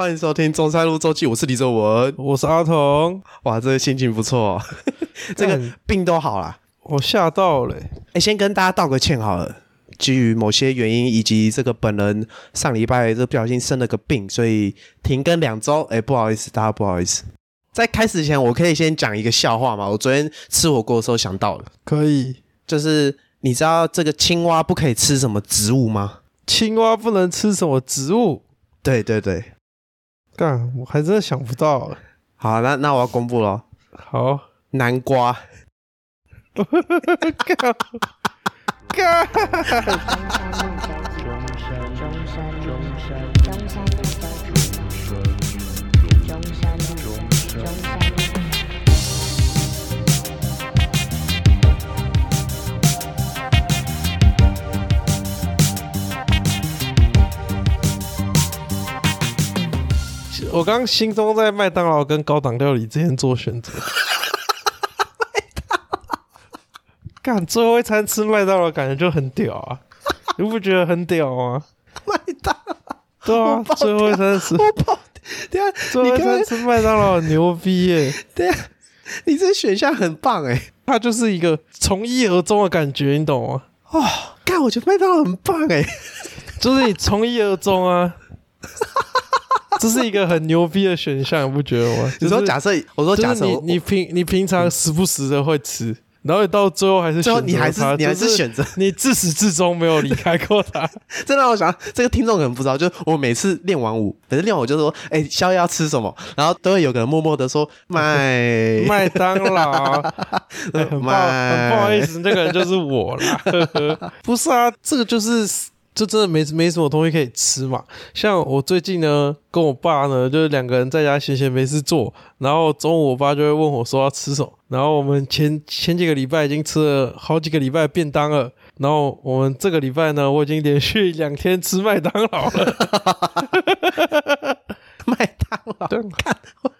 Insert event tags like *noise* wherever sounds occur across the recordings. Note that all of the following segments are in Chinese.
欢迎收听中山路周记，我是李周文。我是阿童，哇，这个心情不错、哦，*laughs* 这个病都好了。我吓到了欸、哎，先跟大家道个歉好了。基于某些原因，以及这个本人上礼拜这不小心生了个病，所以停更两周。哎，不好意思，大家不好意思。在开始前，我可以先讲一个笑话吗？我昨天吃火锅的时候想到了，可以。就是你知道这个青蛙不可以吃什么植物吗？青蛙不能吃什么植物？对对对，干，我还真的想不到。欸。好，那那我要公布了，好，南瓜。干，干，我刚刚心中在麦当劳跟高档料理之间做选择。干，最后一餐吃麦当劳感觉就很屌啊！你不觉得很屌吗？麦当劳，对啊，最后一餐吃，我跑，等一下最后一餐吃麦当劳很牛逼耶！对啊，你这选项很棒哎！它就是一个从一而终的感觉，你懂吗？哦，干，我觉得麦当劳很棒哎。就是你从一而终啊，*laughs* 这是一个很牛逼的选项，你不觉得吗？*laughs* 你说就是假设，我说假设，就是你你平你平常时不时的会吃，然后你到最后还是最后选择你还是你还是选择，你自始至终没有离开过它。*laughs* 这让我想，这个听众可能不知道，就是我每次练完舞，每次练完我就说，哎，宵夜要吃什么，然后都会有个人默默的说麦 *laughs* 麦当劳，哎很不好意思，那个人就是我啦。不是啊，这个就是就真的没没什么东西可以吃嘛。像我最近呢，跟我爸呢，就是两个人在家闲闲没事做，然后中午我爸就会问我说要吃什么，然后我们前前几个礼拜已经吃了好几个礼拜便当了。然后我们这个礼拜呢，我已经连续两天吃麦当劳了。*laughs* 麦当劳，对看我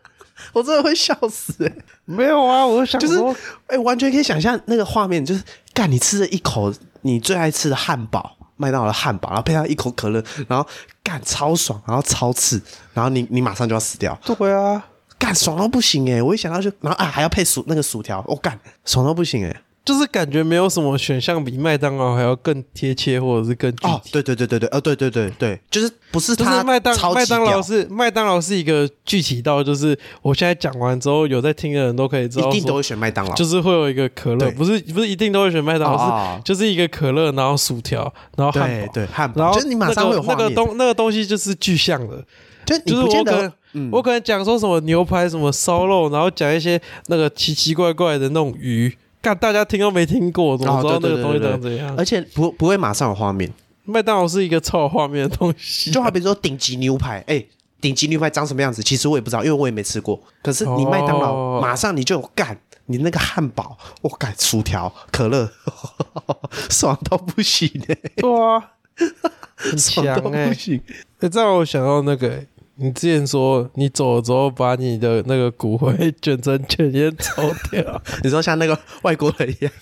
我真的会笑死哎！没有啊，我想就是说，哎，完全可以想象那个画面，就是干你吃了一口你最爱吃的汉堡，麦当劳的汉堡，然后配上一口可乐，然后干超爽，然后超刺，然后你你马上就要死掉，对啊，干爽到不行哎！我一想到就，然后啊还要配薯那个薯条，我、干爽到不行哎！就是感觉没有什么选项比麦当劳还要更贴切，或者是更具体。哦，对对对对对，呃，对对对对，就是不是它就是麦当麦当劳是麦当劳是一个具体到，就是我现在讲完之后，有在听的人都可以知道，一定都会选麦当劳，就是会有一个可乐，不是不是一定都会选麦当劳，哦是就是一个可乐，然后薯条，然后汉堡，对对汉堡，然后就是你马上会有，那个那个东那个东西就是具象的，就你就是我可能、嗯。我可能讲说什么牛排、什么烧肉，然后讲一些那个奇奇怪怪的那种鱼，干大家听都没听过，怎么哦知道那对对个东西对对长怎样？而且不不会马上有画面，麦当劳是一个超有画面的东西，就好比说顶级牛排，哎、顶级牛排长什么样子？其实我也不知道，因为我也没吃过。可是你麦当劳、哦马上你就有干，你那个汉堡，我干薯条、可乐，*laughs* 爽到不行哎、对啊，*laughs* 很爽到强哎、不行。欸，这让我想到那个欸、你之前说你走了之后，把你的那个骨灰卷成卷烟抽掉，*laughs* 你说像那个外国人一样，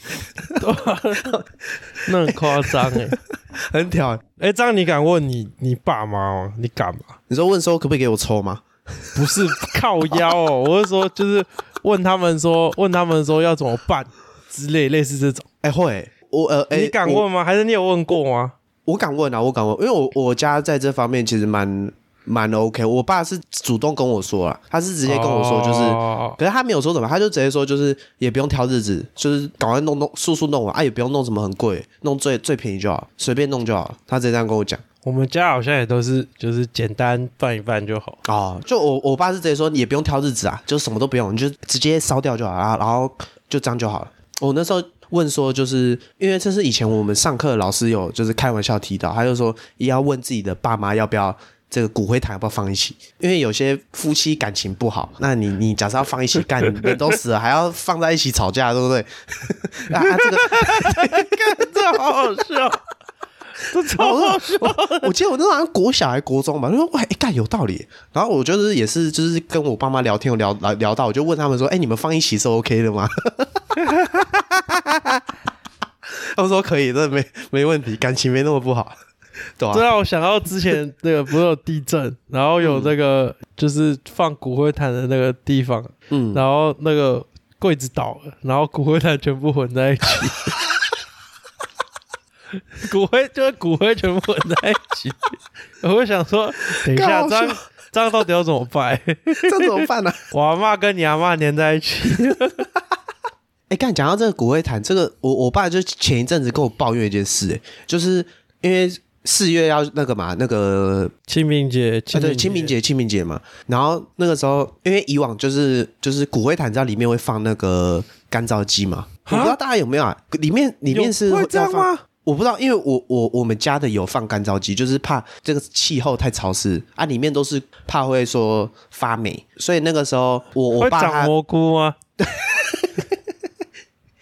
那很夸张哎。*laughs* 很屌、欸。哎，这样你敢问你你爸妈吗？你敢吗？你说问说可不可以给我抽吗？不是靠腰哦，*laughs* 我是说就是问他们说问他们说要怎么办之类类似这种，哎、会，我呃，哎、你敢我问吗？还是你有问过吗？我敢问啊，我敢问，因为我我家在这方面其实蛮蛮 OK。我爸是主动跟我说了，他是直接跟我说，就是，哦可是他没有说什么，他就直接说，就是也不用挑日子，就是赶快弄弄速速弄完啊，也不用弄什么很贵，弄最最便宜就好，随便弄就好了。他直接这样跟我讲。我们家好像也都是就是简单办一办就好。哦，就我我爸是直接说，也不用挑日子啊，就什么都不用，你就直接烧掉就好了，然后就这样就好了。我那时候问说，就是因为这是以前我们上课老师有就是开玩笑提到，他就说也要问自己的爸妈要不要这个骨灰坛要不要放一起，因为有些夫妻感情不好，那你你假设要放一起干，人都死了还要放在一起吵架，对不对？*laughs* 啊，啊这个这好好笑，这超好笑。我记得我那时候好像国小还国中吧，就说喂，哎干、有道理。然后我就是也是就是跟我爸妈聊天，我聊聊聊到，我就问他们说，哎、你们放一起是 OK 的吗？*laughs* 他们说可以，这没没问题，感情没那么不好。*laughs* 对啊、这让我想到之前那个不是有地震，然后有那个就是放骨灰坛的那个地方，嗯，然后那个柜子倒了，然后骨灰坛全部混在一起，骨灰就是骨灰全部混在一起。我会想说，等一下，干好这样这样到底要怎么办？*laughs* 这怎么办呢、*laughs* 我阿妈跟你阿妈粘在一起，哎，刚讲到这个骨灰坛，这个我我爸就前一阵子跟我抱怨一件事、哎，就是因为四月要那个嘛，那个清明节，啊对清明节清明节嘛，然后那个时候因为以往就是就是骨灰坛，知道里面会放那个干燥剂嘛，我不知道大家有没有啊？里面里面是有会这样吗？我不知道，因为我我我们家的有放干燥机，就是怕这个气候太潮湿啊，里面都是怕会说发霉，所以那个时候我我会爸长蘑菇吗？*laughs*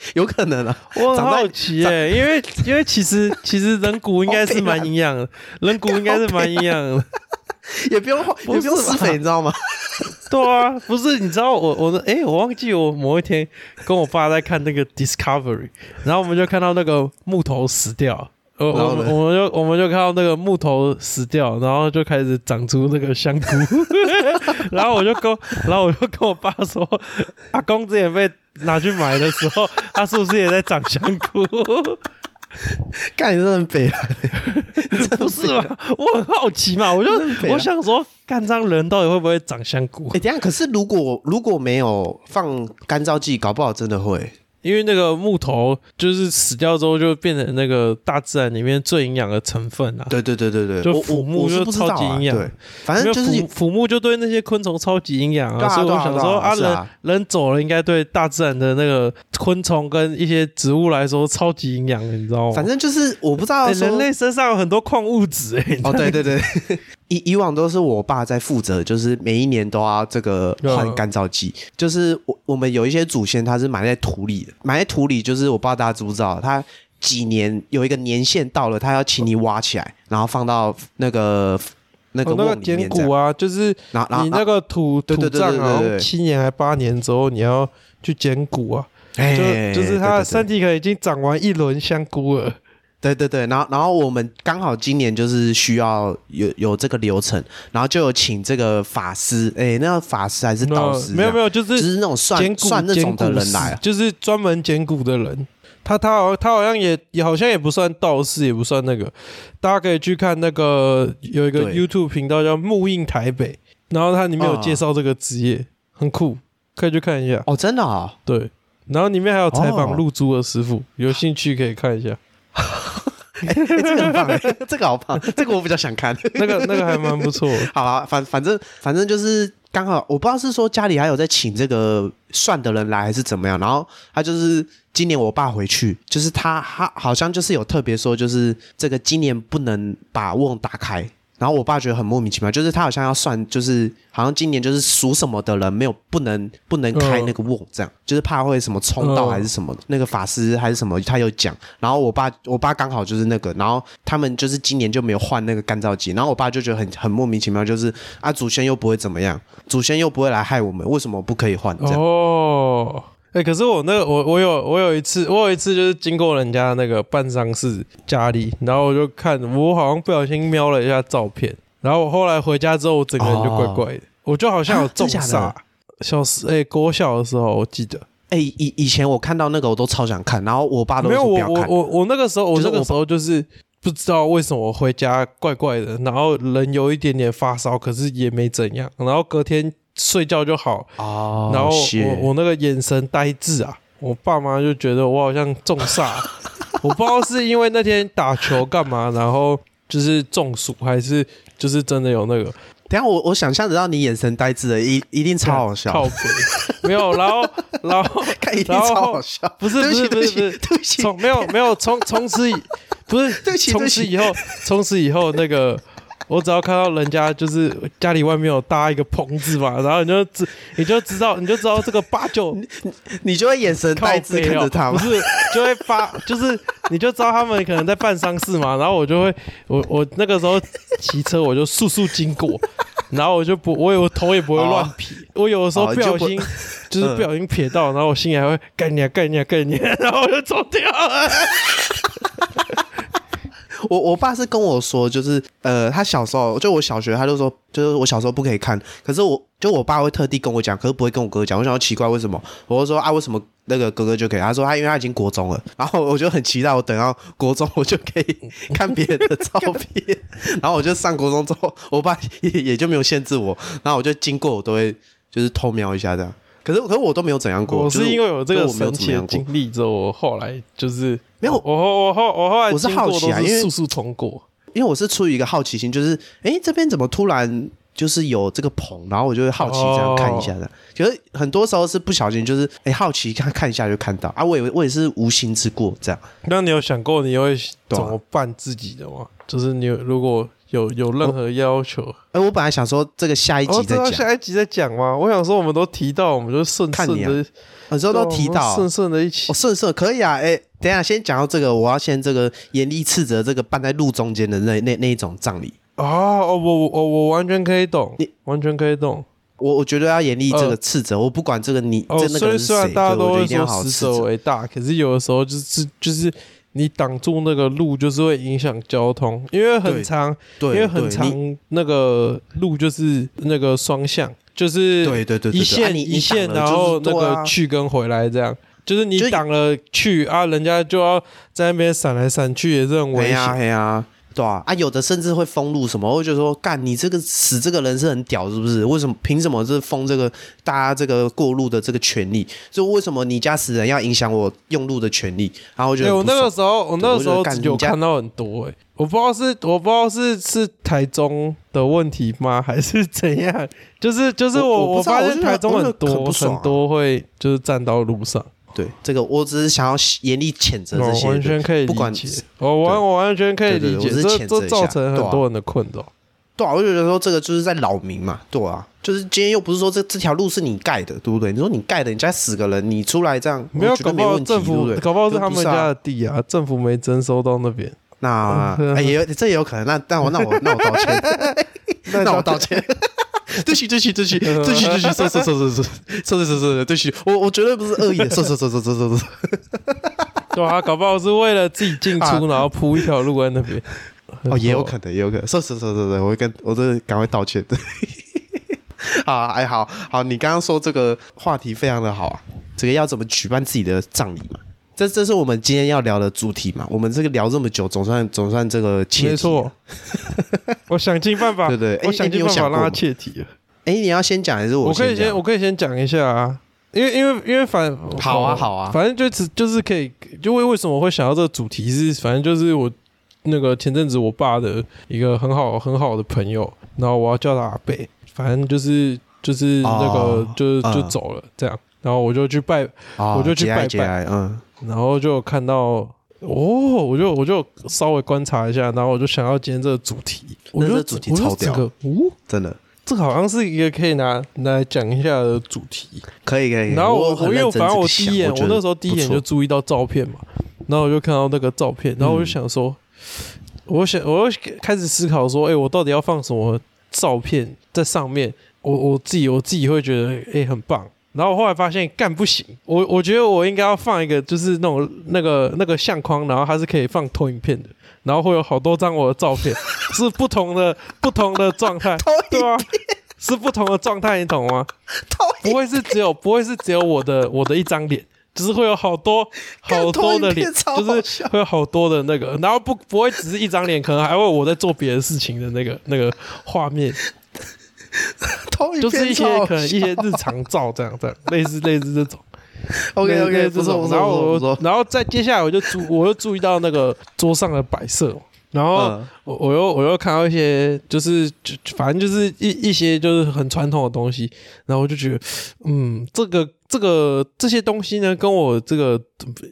*laughs* 有可能啊，我很好奇耶、因为因为其实其实人骨应该是蛮营养的，*laughs* 人骨应该是蛮营养的。*laughs* 也不用也不用施肥，你知道吗？对啊，不是你知道我我的哎、我忘记我某一天跟我爸在看那个 Discovery，然后我们就看到那个木头死掉。我们我们就我们就看到那个木头死掉，然后就开始长出那个香菇，*laughs* 然后我就跟然后我就跟我爸说，阿公之前被拿去买的时候，他是不是也在长香菇？干你真的很北来，不是吗？我很好奇嘛，我就我想说，干这样人到底会不会长香菇哎、？等下，可是如果如果没有放干燥剂，搞不好真的会。因为那个木头就是死掉之后就变成那个大自然里面最营养的成分啊。对对对对对，我就腐木就超级营养对，反正就是腐腐木就对那些昆虫超级营养啊，所以我想说啊，人人走了，应该对大自然的那个昆虫跟一些植物来说超级营养的，你知道吗？反正就是我不知道欸人类身上有很多矿物质哎、哦，对对对，以以往都是我爸在负责，就是每一年都要这个换干燥剂。就是我我们有一些祖先他是埋在土里的，埋在土里就是我不知道大家知不知道，他几年有一个年限到了，他要请你挖起来，然后放到那个那个哦那个瓮里面这样。捡骨啊，就是你那个土土葬好对对对像七年还八年之后，你要去捡骨啊，哎就就是他的身体可能已经长完一轮香菇了。对对对，然后然后我们刚好今年就是需要有有这个流程，然后就有请这个法师，哎，那个法师还是道士？没有没有，就就是是那种算算那种的人来啊。就是专门捡骨的人。他他好他好像也也好像也不算道士，也不算那个，大家可以去看那个有一个 YouTube 频道叫木印台北，然后它里面有啊介绍这个职业，很酷，可以去看一下。哦，真的啊、对，然后里面还有采访哦露珠的师傅，有兴趣可以看一下。*laughs* 哎、这个很棒、哎，这个好棒，这个我比较想看。那个那个还蛮不错。好啊，反反正反正就是刚好，我不知道是说家里还有在请这个算的人来，还是怎么样。然后他就是今年我爸回去，就是他他好像就是有特别说，就是这个今年不能把瓮打开。然后我爸觉得很莫名其妙，就是他好像要算，就是好像今年就是属什么的人没有不能不能开那个瓮，这样、就是怕会什么冲到嗯还是什么，那个法师还是什么，他有讲。然后我爸我爸刚好就是那个，然后他们就是今年就没有换那个干燥机，然后我爸就觉得很很莫名其妙，就是啊祖先又不会怎么样，祖先又不会来害我们，为什么不可以换这样？哦，哎、可是我那个我我有我有一次我有一次就是经过人家那个办丧事家里，然后我就看我好像不小心瞄了一下照片，然后我后来回家之后，我整个人就怪怪的，我就好像有中煞的。小时哎、国小的时候我记得哎、以以前我看到那个我都超想看，然后我爸都没有我。我我我那个时候我那个时候就是不知道为什么我回家怪怪的，然后人有一点点发烧，可是也没怎样，然后隔天睡觉就好，哦，然后我我那个眼神呆滞啊，我爸妈就觉得我好像中煞，*laughs* 我不知道是因为那天打球干嘛，然后就是中暑，还是 *laughs* 就是真的有那个。等下我我想象得到你眼神呆滞的，一一定超好靠笑，北，没有，然后 *laughs* 然后看一定然后超好笑。不是不是不是不是。从没有没有从从此以不是从此以后从此以后那个。我只要看到人家就是家里外面有搭一个棚子嘛，*laughs* 然后你就知你就知道你就知道这个八九 *laughs* 你就会眼神靠呆滞看着他吗？不是就会发，就是你就知道他们可能在办丧事嘛，然后我就会我我那个时候骑车我就速速经过，*laughs* 然后我就不我我头也不会乱撇，我有的时候不不小心就是不小心撇到，然后我心里还会干你啊干你啊干你啊，然后我就走掉了。我我爸是跟我说，就是呃，他小时候就我小学，他就说，就是我小时候不可以看，可是我就我爸会特地跟我讲，可是不会跟我哥讲。我想要奇怪为什么，我就说啊，为什么那个哥哥就可以？他说他因为他已经国中了，然后我就很期待，我等到国中我就可以 *laughs* 看别人的照片，然后我就上国中之后，我爸也也就没有限制我，然后我就经过我都会就是偷瞄一下这样。可是可是我都没有怎样过，我就是因为有这个就我没有神奇的经历之后，我后来就是没有我后我后我后来我是好奇啊因为速速通过。因为我是出于一个好奇心，就是哎这边怎么突然就是有这个棚，然后我就会好奇这样看一下的。可是很多时候是不小心，就是哎好奇看看一下就看到啊，我以为我也是无心之过这样。那你有想过你会怎么办自己的吗？就是你有如果有有任何要求，哎，我本来想说这个下一哦，这要集再讲，下一集再讲吗？我想说我们都提到，我们就顺看你啊顺的，很时候都提到顺顺的一起哦，。顺顺可以啊，哎，等一下先讲到这个，我要先这个严厉斥责这个办在路中间的那那那一种葬礼，哦哦，我我我我完全可以懂你，完全可以懂。我我觉得要严厉这个斥责，我不管这个你哦，这那个虽人是谁，虽然大家对我觉得都会说一定要好好死者斥责。为大，可是有的时候就是就是你挡住那个路，就是会影响交通，因为很长，对，因为很长那个路就是那个双向，就是对对对一线一线，然后那个去跟回来这样。就是你挡了去啊，人家就要在那边闪来闪去，也是很危哎呀险。哎呀，对啊，啊，有的甚至会封路什么，我会觉得说，干你这个死这个人是很屌，是不是？为什么凭什么是封这个大家这个过路的这个权利？就为什么你家死人要影响我用路的权利？然后我觉对，得我那个时候，我那个时候我觉得干有看到很多哎、我不知道是我不知道是是台中的问题吗，还是怎样？就是就是我我发现台中很多很多会就是站到路上，对这个，我只是想要严厉谴责这我些的，完全可以不管理解，我完我完全可以理解，这这造成很多人的困扰。对啊，我就觉得说这个就是在扰民嘛，对啊，就是今天又不是说这这条路是你盖的，对不对？你说你盖的，你家死个人，你出来这样，没有，搞不好政府对？搞不好是他们家的地啊，政府没征收到那边。那 *laughs* 也有这也有可能，那但我那我那我 *laughs* *laughs* 道歉，那我道歉。*laughs* 对不起，对不起，对不起，对不起，对不起，是是是是是是是是是，*laughs* 对不起，我我绝对不是恶意的，是是是是是是是，对啊，搞不好是为了自己进啊出，然后铺一条路在那边。*laughs* 哦，也有可能，也有可能，是是是是是，我会跟我这赶快道歉。啊，哎，好好，你刚刚说这个话题非常的好啊，这个要怎么举办自己的葬礼嘛？这这是我们今天要聊的主题嘛？我们这个聊这么久，总算总算这个切题。没错，*laughs* 我想尽办法，对对哎我想尽办法让他切题了。哎，你要先讲还是我我可以先，我可以先讲一下啊，因为因为因为反好啊好啊反正就只就是可以，就为为什么我会想到这个主题是，反正就是我那个前阵子我爸的一个很好很好的朋友，然后我要叫他阿贝，反正就是就是那个、哦就就嗯走了这样，然后我就去拜，哦我就去拜拜，嗯，然后就看到。哦，我就我就稍微观察一下，然后我就想到今天这个主题，我觉得主题超屌这个，哦，真的这个好像是一个可以拿拿来讲一下的主题。可以可以。然后我我因为反正我第一眼，我那时候第一眼就注意到照片嘛，然后我就看到那个照片，然后我就想说，我想我又开始思考说，哎、我到底要放什么照片在上面？我我自己我自己会觉得，哎、很棒。然后我后来发现干不行，我我觉得我应该要放一个就是那种那个那个相框，然后它是可以放投影片的，然后会有好多张我的照片，*laughs* 是不同的不同的状态，*laughs* 对啊，是不同的状态，你懂吗？不会是只有不会是只有我的我的一张脸，就是会有好多好多的脸，就是会有好多的那个，然后不不会只是一张脸，可能还会有我在做别的事情的那个那个画面，*laughs* 就是一些可能一些日常照这样这样，类似类似这种。*laughs* OK OK，这种不错不错然后我。然后再接下来我就注我又注意到那个桌上的摆设，然后嗯。我我又我又看到一些就是就就反正就是一一些就是很传统的东西，然后我就觉得嗯，这个这个这些东西呢，跟我这个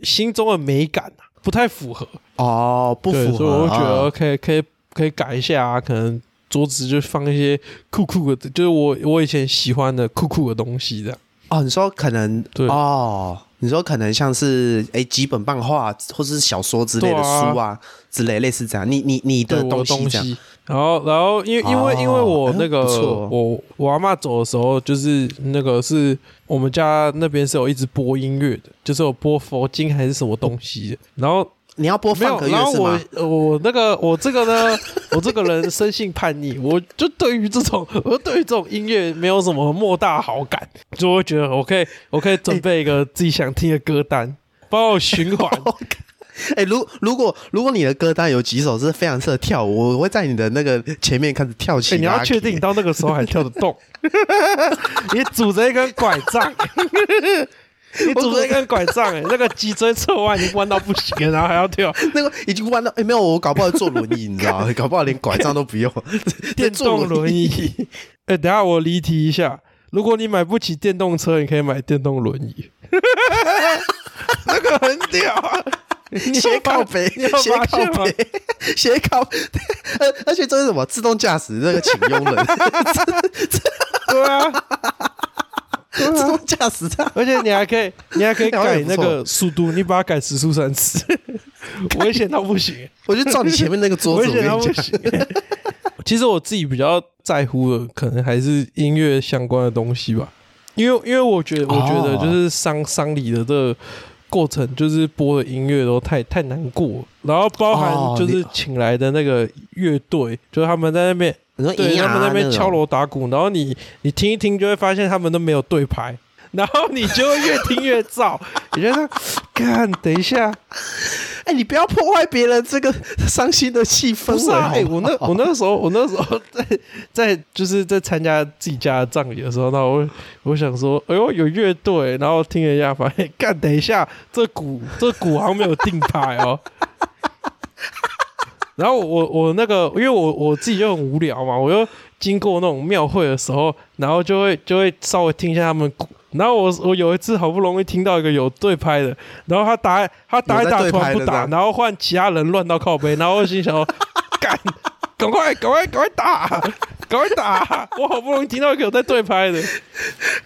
心中的美感啊不太符合，哦，不，符合，所以我就觉得啊。可以可以可以改一下啊，可能桌子就放一些酷酷的，就是我我以前喜欢的酷酷的东西这样。哦，你说可能对哦，你说可能像是哎几本漫画或者是小说之类的书啊之类，类似这样。你你你的对我的西这样，东西。然后，然后因为因为哦因为我哎那个、我我阿妈走的时候，就是那个是我们家那边是有一直播音乐的，就是有播佛经还是什么东西的。然后你要播放，个然后我乐是吗？呃我那个我这个呢，*laughs* 我这个人生性叛逆，我就对于这种 *laughs* 我对于这种音乐没有什么莫大好感，就会觉得我可以我可以准备一个自己想听的歌单，帮我循环。*laughs* 哎、如如果如果你的歌单有几首是非常适合跳舞，我会在你的那个前面开始跳起欸、你要确定你到那个时候还跳得动，你拄着一根拐杖，*laughs* 你拄着一根拐杖、欸，那个脊椎侧弯已经弯到不行了，然后还要跳那个已经弯到哎、没有，我搞不好坐轮椅，你知道吗？*laughs* 搞不好连拐杖都不用，*laughs* 电坐动轮椅。椅。哎、等下我离题一下，如果你买不起电动车，你可以买电动轮椅，那个很屌斜发靠北，你有斜靠发现吗？北，斜靠，而而且这是什么？自动驾驶那个请佣人，对啊，自动驾驶这样。而且你还可以，你还可以改那个速度，你把它改时速三次，*laughs* 危险到不行。我就照你前面那个桌子，我 *laughs* 危险到跟你讲，不行。其实我自己比较在乎的，可能还是音乐相关的东西吧，因为因为我觉得，我觉得哦就是丧丧礼的这个过程，就是播的音乐都太太难过了，然后包含哦就是请来的那个乐队，就是他们在那边。你说对，他们那边敲锣打鼓，然后你你听一听，就会发现他们都没有对拍，然后你就会越听越燥，你觉得，*laughs* 看，等一下，哎、你不要破坏别人这个伤心的气氛。不是啊，我那我那时候我那时候 *laughs* 在在就是在参加自己家的葬礼的时候，那我我想说，哎呦有乐队，然后听了一下，发现干，等一下这鼓这鼓好像没有定拍哦。然后我我那个，因为我我自己就很无聊嘛，我又经过那种庙会的时候，然后就会就会稍微听一下他们。然后我我有一次好不容易听到一个有对拍的，然后他打他打一打突然不打，然后换其他人乱到靠背，然后我心想说，*laughs* 干，赶快赶快赶快打，赶快打！我好不容易听到一个有在对拍的，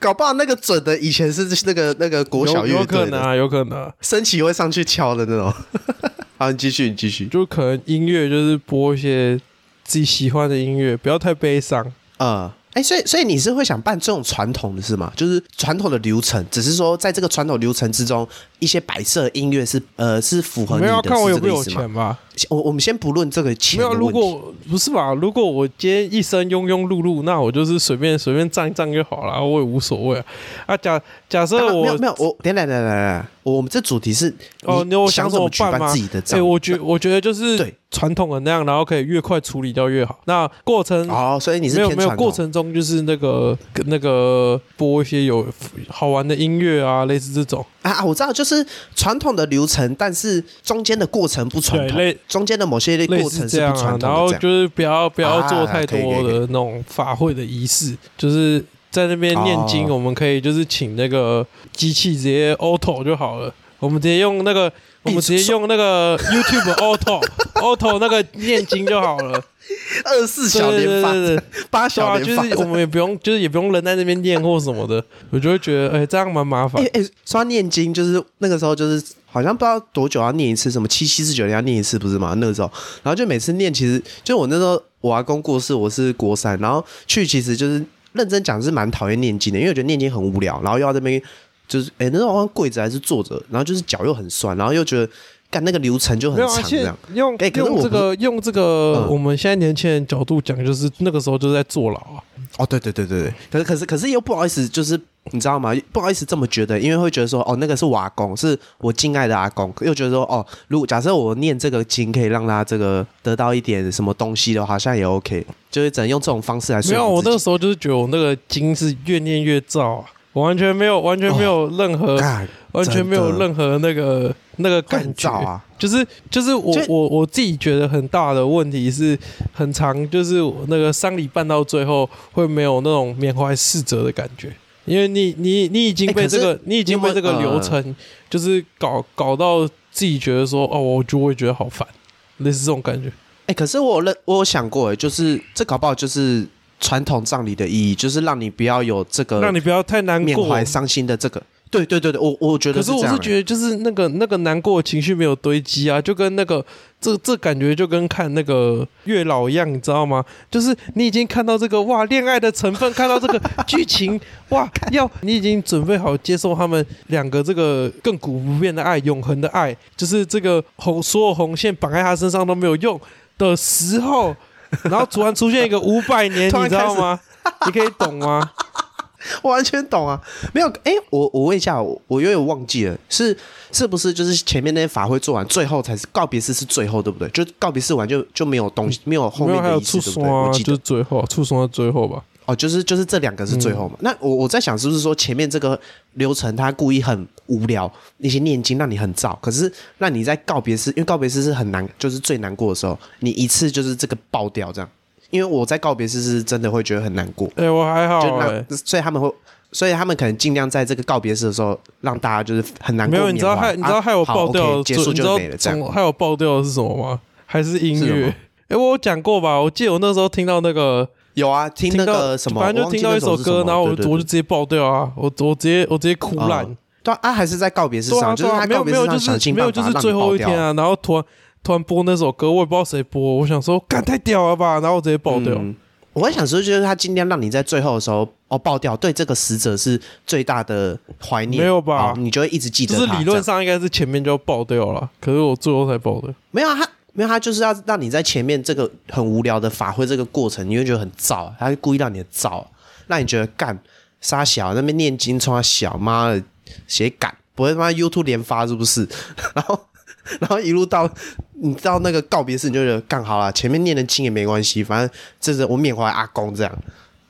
搞不好那个准的以前是那个那个国小有有乐队有，可能啊，有可能啊、升旗会上去敲的那种。*laughs* 好，你继续，你继续。就可能音乐就是播一些自己喜欢的音乐，不要太悲伤。呃，哎、所以所以你是会想办这种传统的是吗？就是传统的流程，只是说在这个传统流程之中，一些白色音乐是呃是符合你的，没有要看我有是没有？钱吧？我我们先不论这个钱没有，如果不是吧？如果我今天一生庸庸碌碌，那我就是随便随便站一站就好了，我也无所谓啊。啊，假假设啊我没有没有，我等等等等等，我我们这主题是哦，你有想怎么举办自己的哎、葬？我觉我觉得就是对传统的那样，然后可以越快处理掉越好。那过程哦，所以你是没有没有过程中就是那个那个播一些有好玩的音乐啊，类似这种。啊啊，我知道，就是传统的流程，但是中间的过程不传对，统，类中间的某些类过程是不传，统然后。就是不要不要做啊太多的那种法会的仪式，就是在那边念经，哦我们可以就是请那个机器直接 auto 就好了，我们直接用那个。我们直接用那个 YouTube auto *laughs* auto 那个念经就好了，二十四小时对连八小连发。就是我们也不用，就是也不用人在那边念或什么的，我就会觉得，哎、这样蛮麻烦哎。哎，说到念经，就是那个时候就是好像不知道多久要念一次，什么七七四九要念一次，不是吗？那个时候，然后就每次念，其实就我那时候我阿公过世，我是国三，然后去其实就是认真讲是蛮讨厌念经的，因为我觉得念经很无聊，然后又要这边就是哎、那时候好像跪着还是坐着，然后就是脚又很酸，然后又觉得干那个流程就很长，这现样。用哎可是我用这个用这个嗯我们现在年轻人角度讲，就是那个时候就是在坐牢啊。哦，对对对对对，可是可是可是又不好意思，就是你知道吗？不好意思这么觉得，因为会觉得说，哦，那个是我阿公，是我敬爱的阿公，又觉得说，哦，如果假设我念这个经可以让他这个得到一点什么东西的话，好像也 OK，就是只能用这种方式来说没有，我。那个时候就是觉得我那个经是越念越燥啊，我完全没有完全没有任何、干完全没有任何那个那个感觉。啊！就是就是我就我我自己觉得很大的问题是，很长就是那个丧礼办到最后会没有那种缅怀逝者的感觉，因为你你你已经被这个、你已经被这个流程就是搞搞到自己觉得说哦，我就会觉得好烦，类似这种感觉。哎、可是我有认我有想过，哎，就是这搞不好就是传统葬礼的意义，就是让你不要有这个让你不要太难过缅怀，伤心的这个，对对对对，我我觉得可是我是觉得，就是那个那个难过的情绪没有堆积啊，就跟那个这这感觉就跟看那个月老一样，你知道吗？就是你已经看到这个哇恋爱的成分，看到这个剧情哇，要你已经准备好接受他们两个这个亘古不变的爱、永恒的爱，就是这个红所有红线绑在他身上都没有用的时候，然后突然出现一个五百年，*laughs* 你知道吗？你可以懂吗？*laughs* 我完全懂啊，没有哎、我我问一下，我我有点忘记了，是是不是就是前面那些法会做完，最后才是告别式是最后，对不对？就告别式完就就没有东西，没有后面的仪式，对不对？我记得就是最后，触双在最后吧。哦，就是就是这两个是最后嘛。那我我在想，是不是说前面这个流程他故意很无聊，那些念经让你很燥，可是让你在告别式，因为告别式是很难，就是最难过的时候，你一次就是这个爆掉这样。因为我在告别式是真的会觉得很难过，哎、我还好就哎、让，所以他们会，所以他们可能尽量在这个告别式的时候让大家就是很难过没有，你知道害你知道啊害我爆掉结束就没了，这样总害我爆掉的是什么吗？还是音乐？哎、我有讲过吧？我记得我那时候听到那个有啊，听到个什么，反正就听到一首歌，然后我就我就直接爆掉啊！我我直接我直接哭烂。哦对啊，啊还是在告别式上，就是对啊，没有没有，他告别式上就是没有，就是最。后一天啊，然后突然突然播那首歌，我也不知道谁播，我想说，干太屌了吧，然后我直接爆掉。嗯我在想说，就是他尽量让你在最后的时候哦爆掉，对这个死者是最大的怀念，没有吧你就会一直记得他。就是理论上应该是前面就要爆掉了，可是我最后才爆的。没有啊他。没有，他就是要让你在前面这个很无聊的法会这个过程，你会觉得很燥，他就故意让你燥，让你觉得干杀小那边念经冲他小，妈的写感不会他妈 YouTube 连发是不是？*laughs* 然后然后一路到你知道那个告别式，你就觉得干好了，前面念的经也没关系，反正这是我缅怀阿公这样。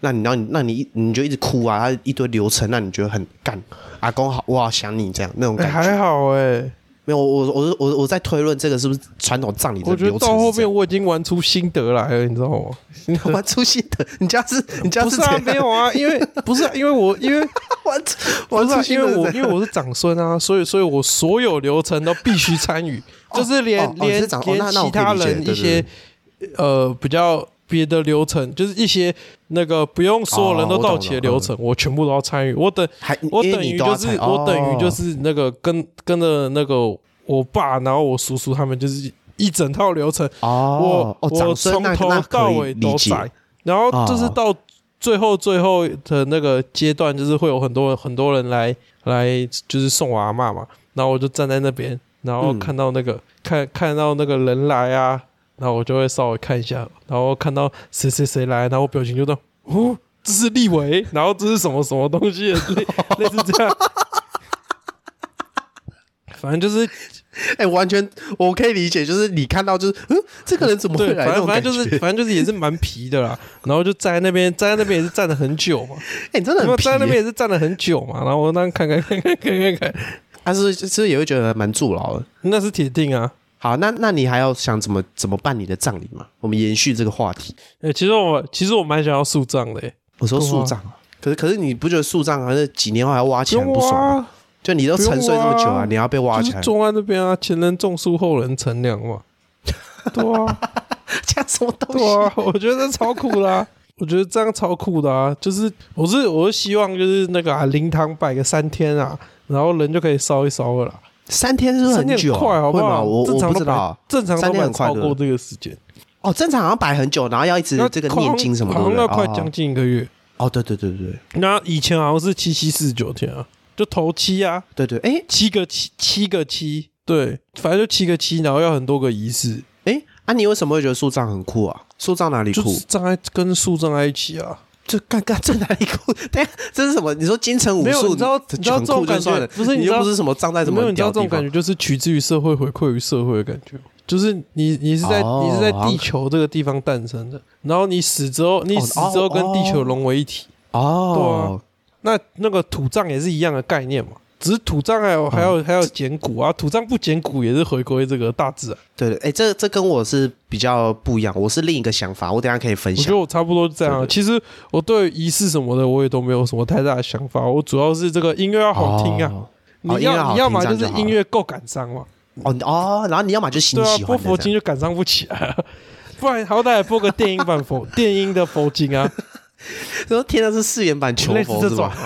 那你让你那你你就一直哭啊，他一堆流程，让你觉得很干。阿公好，我好想你这样那种感觉。还好哎、没有，我我我我在推论这个是不是传统葬礼的我觉得程到后面我已经玩出心得来了，你知道吗？*laughs* 玩出心得，你家是你家不是啊，没有啊，因为不是、*laughs* *laughs* 啊、因为我因为玩出不是、玩出啊、因为我因为我是长孙啊，所以所以我所有流程都必须参与，就是连、哦哦你连是长哦连那那我其他可以理解对人一些呃比较别的流程，就是一些那个不用所有人都到齐的流程，我全部都要参与。我等我等于就是我等于就哦是那个跟跟着那个我爸，然后我叔叔他们就是一整套流程，哦哦，我我从头到尾都在，然后就是哦到最后最后的那个阶段，就是会有很多很多人来来就是送我阿嬷嘛，然后我就站在那边，然后嗯。看到那个、看看到那个人来啊，然后我就会稍微看一下，然后看到谁谁谁来，然后我表情就这样，哦，这是立伟，然后这是什么什么东西，类 *laughs* 类似这样。*laughs* 反正就是 *laughs* 哎，完全我可以理解，就是你看到就是嗯，这个人怎么会来反正就是？反正就是也是蛮皮的啦。然后就站在那边，站在那边也是站了很久嘛。哎，你真的很皮站在那边，也是站了很久嘛。然后我那样看看看看看看看，他是是不是也会觉得蛮助劳的。那是铁定啊。好，那那你还要想怎么怎么办你的葬礼吗？我们延续这个话题。哎、其实我其实我蛮想要树葬的、欸，我说树葬，可是可是你不觉得树葬好像几年后还要挖起来不爽吗？啊，就你都沉睡这么久啊，啊你要被挖起来，就是种在那边啊，前人种树，后人乘凉嘛。对啊，*laughs* 这样什么东西？对啊，我觉得超酷啦、啊。我觉得这样超酷的啊！就是我是我是希望就是那个啊灵堂摆个三天啊，然后人就可以烧一烧了啦。三天是不是很久啊？快好不好？会吗我我不知道啊。正常都三天很快过这个时间，哦，正常好像摆很久，然后要一直这个念经什么的，好像要快将近一个月。哦，对对对对对那以前好像是七七四十九天啊，就头七啊，对对，哎七个七七个七，对，反正就七个七，然后要很多个仪式，哎，啊，你为什么会觉得树葬很酷啊？树葬哪里酷就是？站在跟树葬在一起啊。这干干这哪里哭？*laughs* 等下这是什么？你说金城武术，没有你知道你知道这种感觉不是你知道不是什么葬在什么没有，你知道很屌的地方这种感觉就是取之于社会，回馈于社会的感觉。就是你，你是在、哦你是在地球这个地方诞生的，然后你死之后，你哦死之后跟地球融为一体。哦，那那个土葬也是一样的概念嘛，只是土葬还有还有还有捡骨啊，土葬不捡骨也是回归这个大自然。对对，哎，这这跟我是比较不一样，我是另一个想法，我等下可以分享我觉得。我差不多是这样其实我对仪式什么的，我也都没有什么太大的想法。我主要是这个音乐要好听啊，哦你要你要么就是音乐够感伤嘛，哦哦，然后你要么就喜，播佛欢的这样，经就感伤不起来啊，*laughs* 不然好歹播个电音版佛电音的佛经啊，*laughs* 说天的是四元版求佛是吧？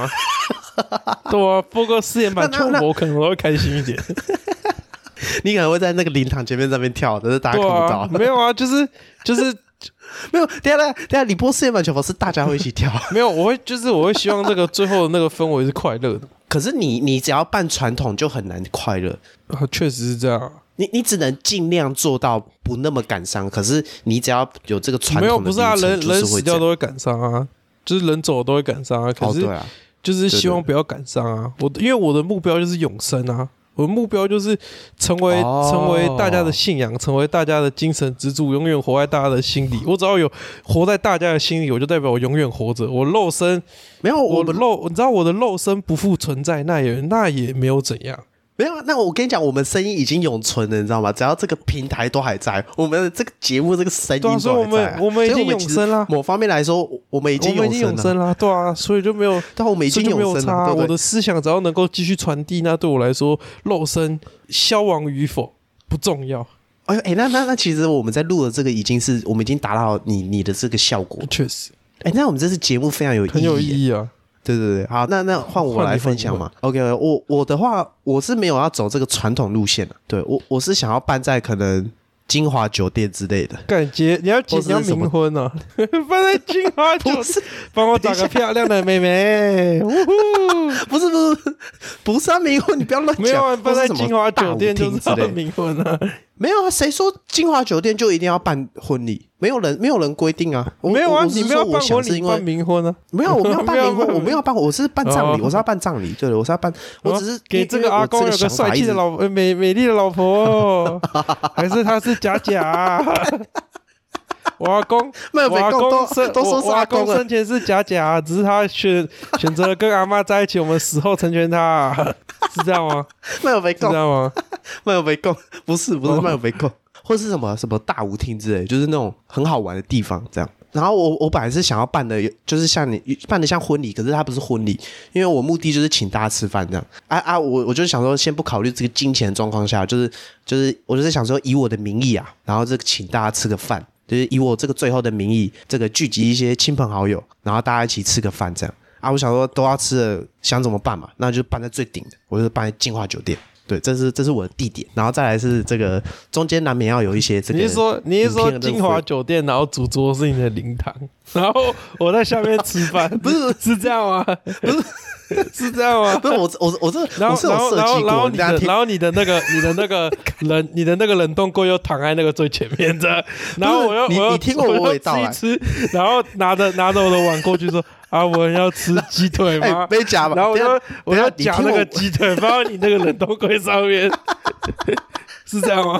对啊，播个四点版秋博可能我会开心一点。*laughs* 你可能会在那个灵堂前面那边跳，但是大家看不到。没有啊，就是就是 *laughs* 没有。等下等下等下，你播四点版球博是大家会一起跳。*laughs* 没有，我会就是我会希望那个最后的那个氛围是快乐的。可是你你只要办传统就很难快乐啊，确实是这样。你你只能尽量做到不那么感伤。可是你只要有这个传统，没有不是啊，人人死掉都会感伤啊，就是人走都会感伤啊。可是就是希望不要感伤啊。我因为我的目标就是永生啊。我的目标就是成为成为大家的信仰，成为大家的精神支柱，永远活在大家的心里。我只要有活在大家的心里，我就代表我永远活着。我肉身没有我的肉，你知道我的肉身不复存在，那也那也没有怎样。没有，那我跟你讲，我们声音已经永存了，你知道吗？只要这个平台都还在，我们的这个节目这个声音都还在。我们我们已经永生了。某方面来说，我们已经永生了。对啊，所以就没有，但我们已经永生了。我的思想只要能够继续传递，那对我来说，肉身消亡与否不重要。哎哎，那那那，其实我们在录的这个已经是我们已经达到你你的这个效果。确实，哎，那我们这次节目非常有意义很有意义啊。对对对，好，那那换我来分享嘛。OK，我我的话，我是没有要走这个传统路线的。对我，我是想要办在可能金华酒店之类的。感觉你要结你要冥婚呢？*laughs* 办在金华酒店，*laughs* *laughs* 帮我找个漂亮的妹妹。不是不是不是啊，冥婚你不要乱讲。没有办在金华酒店就是冥婚啊。没有啊，谁说金华酒店就一定要办婚礼？没有人，没有人规定啊。我没有啊，你没有办婚礼，办冥婚啊？没有，我没有 *laughs* 办冥婚，我没有办，我是办葬礼，我是要办葬礼。对，我是要办，我只是给这个阿公有个帅气的老美美丽的老婆，*laughs* 还是他是假假？我阿公，*laughs* 我阿公生，我阿公生前是假假，只是他选 *laughs* 选择了跟阿妈在一起，我们死后成全他，*laughs* 是这样吗？没有被告，知道吗？没有被告，不是不是没有被告，或是什么什么大舞厅之类，就是那种很好玩的地方，这样。然后我我本来是想要办的，就是像你办的像婚礼，可是它不是婚礼，因为我目的就是请大家吃饭这样。啊啊，我我就想说，先不考虑这个金钱状况下，就是就是我就是想说，以我的名义啊，然后这个请大家吃个饭。就是以我这个最后的名义，这个聚集一些亲朋好友，然后大家一起吃个饭，这样啊。我想说都要吃了，想怎么办嘛？那就办在最顶的，我就办在金华酒店。对，这是这是我的地点，然后再来是这个中间难免要有一些这个。你是说你是说金华酒店，然后主桌是你的灵堂，然后我在下面吃饭，不是是这样吗？不是。是这样吗？不是 *laughs* 我我我这然后然后然后然后你的然后你的那个你的那个 *laughs* 冷你的那个冷冻柜又躺在那个最前面的，然后我又我你听过我味道啊？吃，然后拿着拿着我的碗过去说：“阿文要吃鸡腿吗？”没夹吧？然后我要我要夹那个鸡腿放在你那个冷冻柜上面，*laughs* 是这样吗？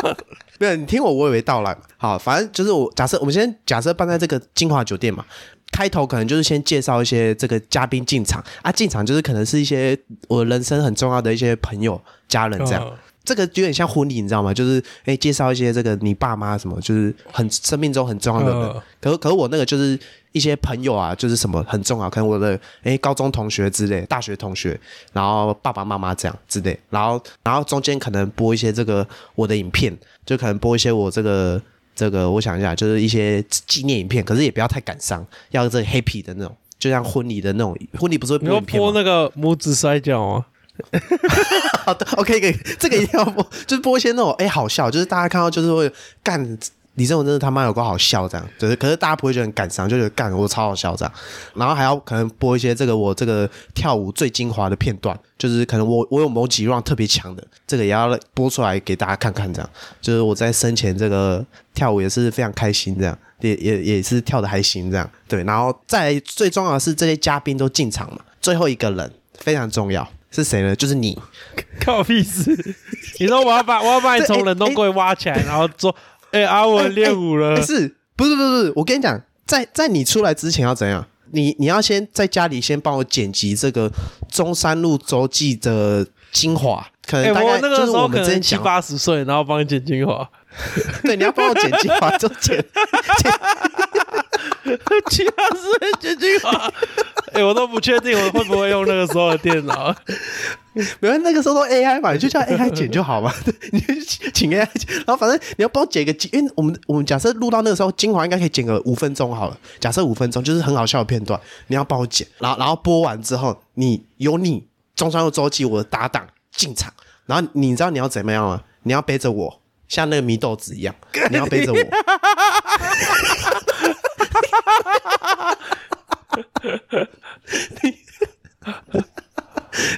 没有，你听我娓娓道来。好，反正就是我假设我们先假设办在这个金华酒店嘛。开头可能就是先介绍一些这个嘉宾进场啊，进场就是可能是一些我人生很重要的一些朋友、家人这样。这个有点像婚礼，你知道吗？就是哎，介绍一些这个你爸妈什么，就是很生命中很重要的人。可可是我那个就是一些朋友啊，就是什么很重要，可能我的哎高中同学之类、大学同学，然后爸爸妈妈这样之类。然后然后中间可能播一些这个我的影片，就可能播一些我这个。这个我想一下，就是一些纪念影片，可是也不要太感伤，要这 happy 的那种，就像婚礼的那种，婚礼不是会？播那个拇指摔跤吗？*laughs* 好的，OK，可以，这个一定要播，就是播一些那种哎好笑，就是大家看到就是会干。李正文真的他妈有个好笑这样，就是可是大家不会觉得很感伤，就觉得干我超好笑这样，然后还要可能播一些这个我这个跳舞最精华的片段，就是可能我我有某几 round 特别强的，这个也要播出来给大家看看这样，就是我在生前这个跳舞也是非常开心这样，也也也是跳的还行这样，对，然后再最重要的是这些嘉宾都进场嘛，最后一个人非常重要是谁呢？就是你，*laughs* 靠屁事！你说我要把我要把你从冷冻柜挖起来，然后做。哎，阿文练舞了？不是，不是，不是，不是。我跟你讲，在在你出来之前要怎样？你你要先在家里先帮我剪辑这个中山路周记的精华，可能大概就是我们之前七八十岁，然后帮你剪精华。*laughs* 对，你要帮我剪精华，就剪。*laughs* 七八十岁剪精华。*laughs* 哎，我都不确定我会不会用那个时候的电脑。*laughs* 没有，那个时候都 AI 嘛，你就叫 AI 剪就好嘛。*laughs* 你请 AI 剪，然后反正你要帮我剪个，因为我们我们假设录到那个时候，精华应该可以剪个五分钟好了。假设五分钟就是很好笑的片段，你要帮我剪，然后然后播完之后，你有你中川又周记我的搭档进场，然后你知道你要怎么样吗？你要背着我，像那个祢豆子一样，你要背着我。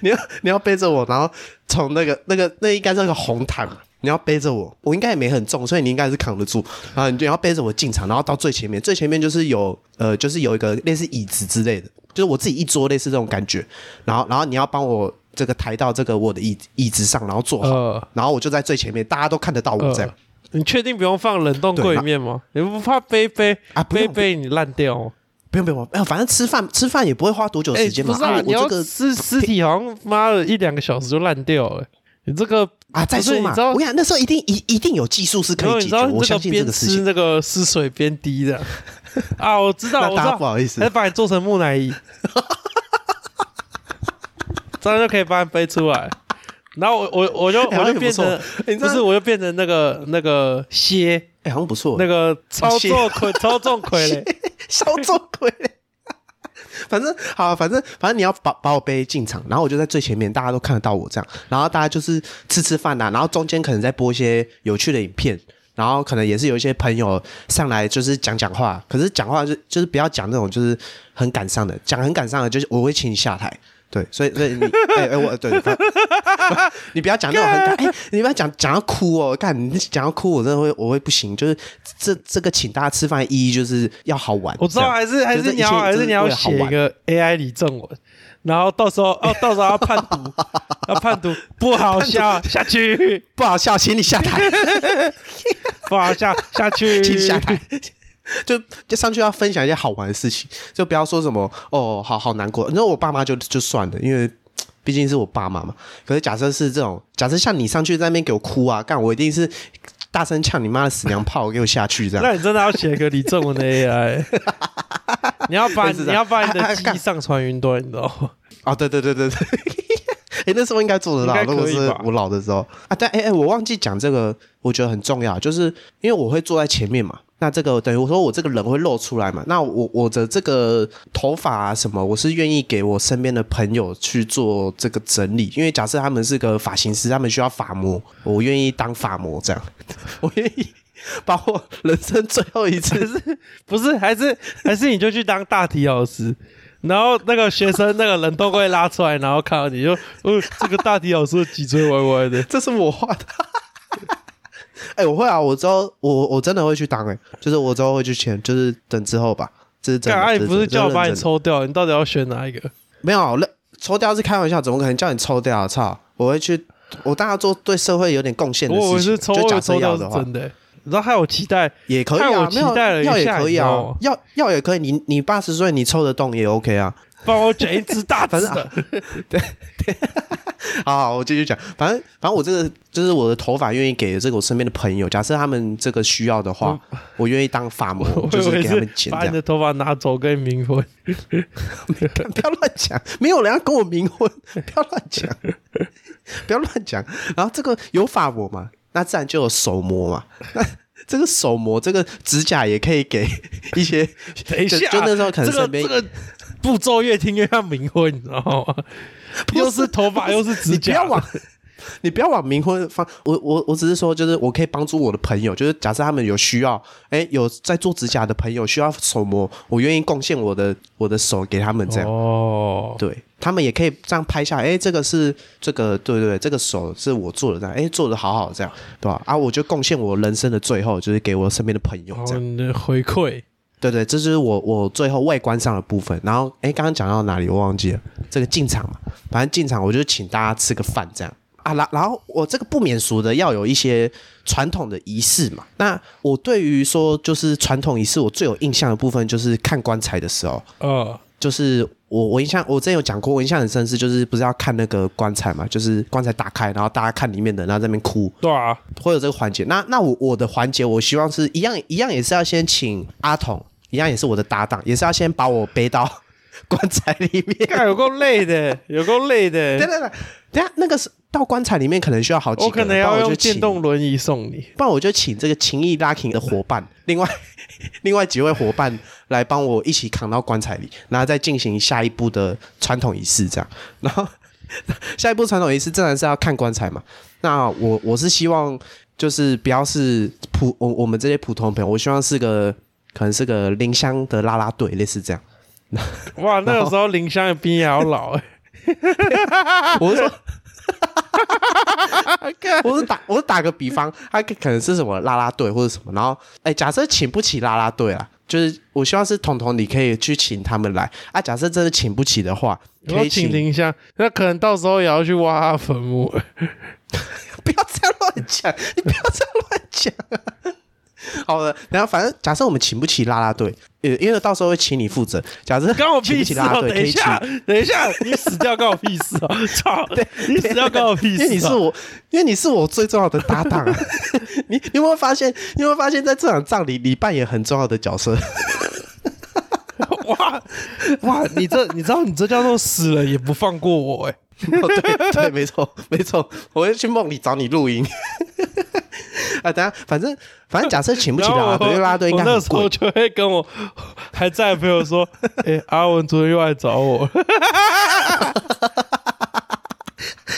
你 *laughs* 要你要背着我，然后从那个那个那应该是个红毯，你要背着我，我应该也没很重，所以你应该是扛得住。然后你就要背着我进场，然后到最前面，最前面就是有呃，就是有一个类似椅子之类的，就是我自己一桌类似这种感觉。然后然后你要帮我这个抬到这个我的椅椅子上，然后坐好，然后我就在最前面，大家都看得到我这样。你确定不用放冷冻柜里面吗？你不怕杯杯啊不用杯杯你烂掉吗？不用不用，哎，反正吃饭吃饭也不会花多久时间嘛。不是啊，你要我这个尸尸体好像妈的一两个小时就烂掉了。你这个啊，再说嘛，我跟你讲，那时候一定一一定有技术是可以解决，你知道我相信这个边吃个事情。那个湿水边滴的啊，我知道，我知道，不好意思还把你做成木乃伊，这样就可以把你背出来。*laughs* 然后我我我就我就变成不是，我就变成那个那个蝎，哎，好像不错，那个操蝎纵傀操纵傀儡，小周鬼。*laughs* 反正好，反正反正你要把把我背进场，然后我就在最前面，大家都看得到我这样，然后大家就是吃吃饭呐、然后中间可能再播一些有趣的影片，然后可能也是有一些朋友上来就是讲讲话，可是讲话就就是不要讲那种就是很感伤的，讲很感伤的，就是我会请你下台。对，所以所以你 *laughs* 哎哎我对，反 *laughs* 你不要讲那种很感哎，你不要讲讲到哭哦，干你讲到哭我真的会我会不行，就是这这个请大家吃饭的意义就是要好玩，我知道，还是还是是你要还是你要写一个 AI 李正文，然后到时候哦，到时候要判读，*laughs* 要判读不好笑，下去。不好笑，请你下台，不好笑，下去，请下台。*laughs* 就就上去要分享一些好玩的事情，就不要说什么哦，好好难过。你说我爸妈就就算了，因为毕竟是我爸妈嘛。可是假设是这种，假设像你上去在那边给我哭啊，干我一定是大声呛你妈的死娘炮，给我下去这样。那你真的要写一个李正文的 AI，*laughs* 你要把你要把你的记忆 *laughs* 上传云端，你知道吗？哦，对对对对对，哎、那时候应该做得到，如果是我老的时候啊。但哎哎、我忘记讲这个，我觉得很重要，就是因为我会坐在前面嘛。那这个等于我说我这个人会露出来嘛？那我我的这个头发啊什么，我是愿意给我身边的朋友去做这个整理，因为假设他们是个发型师，他们需要发膜，我愿意当发膜这样，*laughs* 我愿意把我人生最后一次是不是，还是还是你就去当大体老师。然后那个学生那个人都会拉出来，然后看到你就，*laughs* 哦，这个大体老师的脊椎歪歪的，*laughs* 这是我画的。*laughs* 哎、我会啊，我之后我我真的会去当哎、就是我之后会去签，就是等之后吧，这是真的。干，啊你不是叫我把你？抽掉，你到底要选哪一个？没有，那抽掉是开玩笑，怎么可能叫你抽掉啊？操！我会去，我大家做对社会有点贡献的事情。是抽，就假设我抽掉要的话，真的、欸。你知道害我期待，也可以啊，期待了一要也可以啊要要也可以。你你八十岁你抽得动也 OK 啊。帮我卷一只大只的。*laughs* *laughs* 好好，我继续讲。反正反正我这个就是我的头发愿意给这个我身边的朋友，假设他们这个需要的话，我愿意当发膜，*laughs* 就是给他们剪。把你的头发拿走跟你冥婚，不要乱讲，没有人要跟我冥婚，不要乱讲，不要乱讲。然后这个有发膜嘛，那自然就有手模嘛。*laughs* 那这个手模，这个指甲也可以给 *laughs* 一些。等一下，就就那时候可能这个身边这个步骤越听越像冥婚，你知道吗？又是头发又是指甲，你不要往。你不要往冥婚方，我我我只是说，就是我可以帮助我的朋友，就是假设他们有需要，哎，有在做指甲的朋友需要手模，我愿意贡献我的我的手给他们，这样。哦，对他们也可以这样拍下来，哎，这个是这个，对对对，这个手是我做的，这样，哎，做的好好，这样，对吧？啊，我就贡献我人生的最后，就是给我身边的朋友，这样，的回馈，对对，这就是我我最后外观上的部分。然后，哎，刚刚讲到哪里？我忘记了，这个进场嘛，反正进场我就请大家吃个饭，这样啊，然然后我这个不免俗的要有一些传统的仪式嘛。那我对于说就是传统仪式，我最有印象的部分就是看棺材的时候。呃，就是我我印象我之前有讲过，我印象很深是就是不是要看那个棺材嘛，就是棺材打开，然后大家看里面的，然后在那边哭，对啊，会有这个环节。那那我我的环节，我希望是一样一样，也是要先请阿童，一样也是我的搭档，也是要先把我背到 *laughs* 棺材里面。*laughs* 干有够累的，有够累对的，对对，等等下那个是到棺材里面可能需要好几个，我可能不然要用我就请电动轮椅送你。不然我就请这个情谊 lucky 的伙伴，另外 *laughs* 另外几位伙伴来帮我一起扛到棺材里，然后再进行下一步的传统仪式，这样。*laughs* 然后 *laughs* 下一步传统仪式自然是要看棺材嘛。那我我是希望就是不要是普我我们这些普通朋友，我希望是个可能是个林香的啦啦队，类似这样。哇，那个时候林香的比你还要老哎、我是说，我是打我是打个比方，他可能是什么啦啦队或者什么，然后哎，假设请不起啦啦队啊，就是我希望是彤彤你可以去请他们来啊。假设真的请不起的话，可以请请林香，那可能到时候也要去挖他坟墓。*laughs* 不要这样乱讲，你不要这样乱讲、*laughs* 好了，然后反正假设我们请不起啦啦队，呃，因为到时候会请你负责。假设关我屁事哦！啦等一下，等一下，你死掉关我屁事哦！*laughs* 操，你死掉关我屁事、哦！因为你是我，因为你是我最重要的搭档啊！*laughs* 你你有没有发现？你有没有发现，在这场葬礼，你扮演很重要的角色？哇哇，你这你知道你这叫做死了也不放过我哎、哦，对对，没错没错，我会去梦里找你录音。*laughs* 啊，等下，反正反正，假设请不起啦啦队，因为啦啦队应该那时候。就会跟我 *laughs* 还在的朋友说：“ *laughs* 哎、阿文昨天又来找我。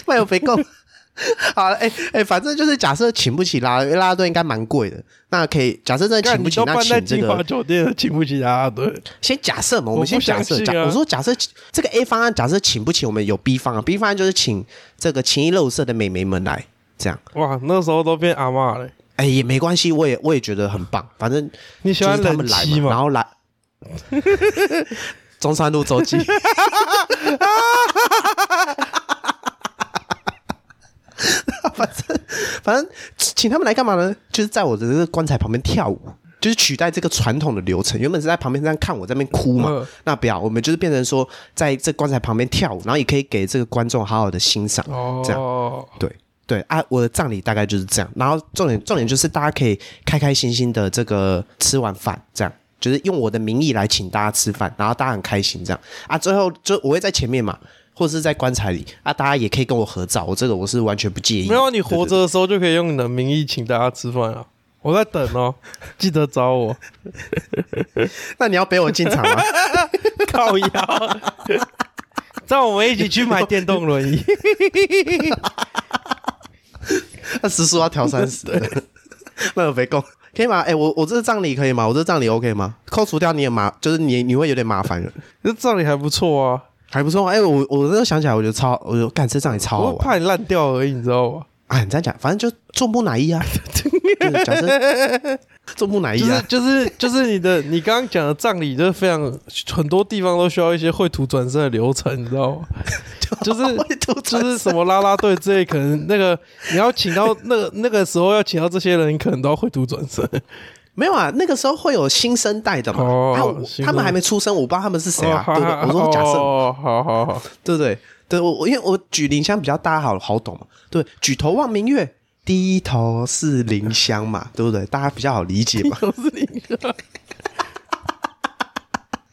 卖有肥够。好了，哎、哎、反正就是假设请不起啦，因为啦啦队应该蛮贵的。那可以假设真的干”请不起，那请这个酒店了，请不起啦啦队。先假设嘛，我们先假设。啊我说假设这个 A 方案，假设请不起，我们有 B 方案。B 方案就是请这个情谊乐色的美眉们来，这样。哇，那时候都变阿嬷了。哎、也没关系，我也我也觉得很棒。反正你喜欢他们来嘛，然吗？后来 *laughs* 中山路周记。*laughs* 反正反正请他们来干嘛呢？就是在我的这个棺材旁边跳舞，就是取代这个传统的流程。原本是在旁边这样看我在那边哭嘛，嗯那不要，我们就是变成说在这棺材旁边跳舞，然后也可以给这个观众好好的欣赏。这样哦，对对啊，我的葬礼大概就是这样。然后重点重点就是大家可以开开心心的这个吃完饭，这样就是用我的名义来请大家吃饭，然后大家很开心这样啊。最后就我会在前面嘛，或者是在棺材里啊，大家也可以跟我合照，我这个我是完全不介意。没有，你活着的时候就可以用你的名义请大家吃饭啊。我在等哦，记得找我。*laughs* 那你要陪我进场吗？*laughs* 靠腰，*laughs* 让我们一起去买电动轮椅。那时速要调三十的，*laughs* 那我没够。可以吗？哎、我我这个葬礼可以吗？我这个葬礼 OK 吗？扣除掉你也麻，就是你你会有点麻烦了，*laughs* 这葬礼还不错啊，还不错。哎、我我那时候想起来，我觉得超，我就干这葬礼超好我玩。怕你烂掉而已，你知道吗？啊，你这样讲，反正就做木乃伊啊，*laughs* 就是假设做木乃伊就是啊，就是就是你的你刚刚讲的葬礼，就是非常很多地方都需要一些绘图转身的流程，你知道吗？*laughs* 就是就是什么啦啦队之类，可能那个你要请到那个那个时候要请到这些人，你可能都要绘图转身。没有啊，那个时候会有新生代的嘛，哦啊我新生他们还没出生，我不知道他们是谁啊，哦对不对？我说假设，哦，好好好，对不对？对我我因为我举林香比较大家好好懂嘛，对，举头望明月，低头是林香嘛，*laughs* 对不对？大家比较好理解嘛。都是你的。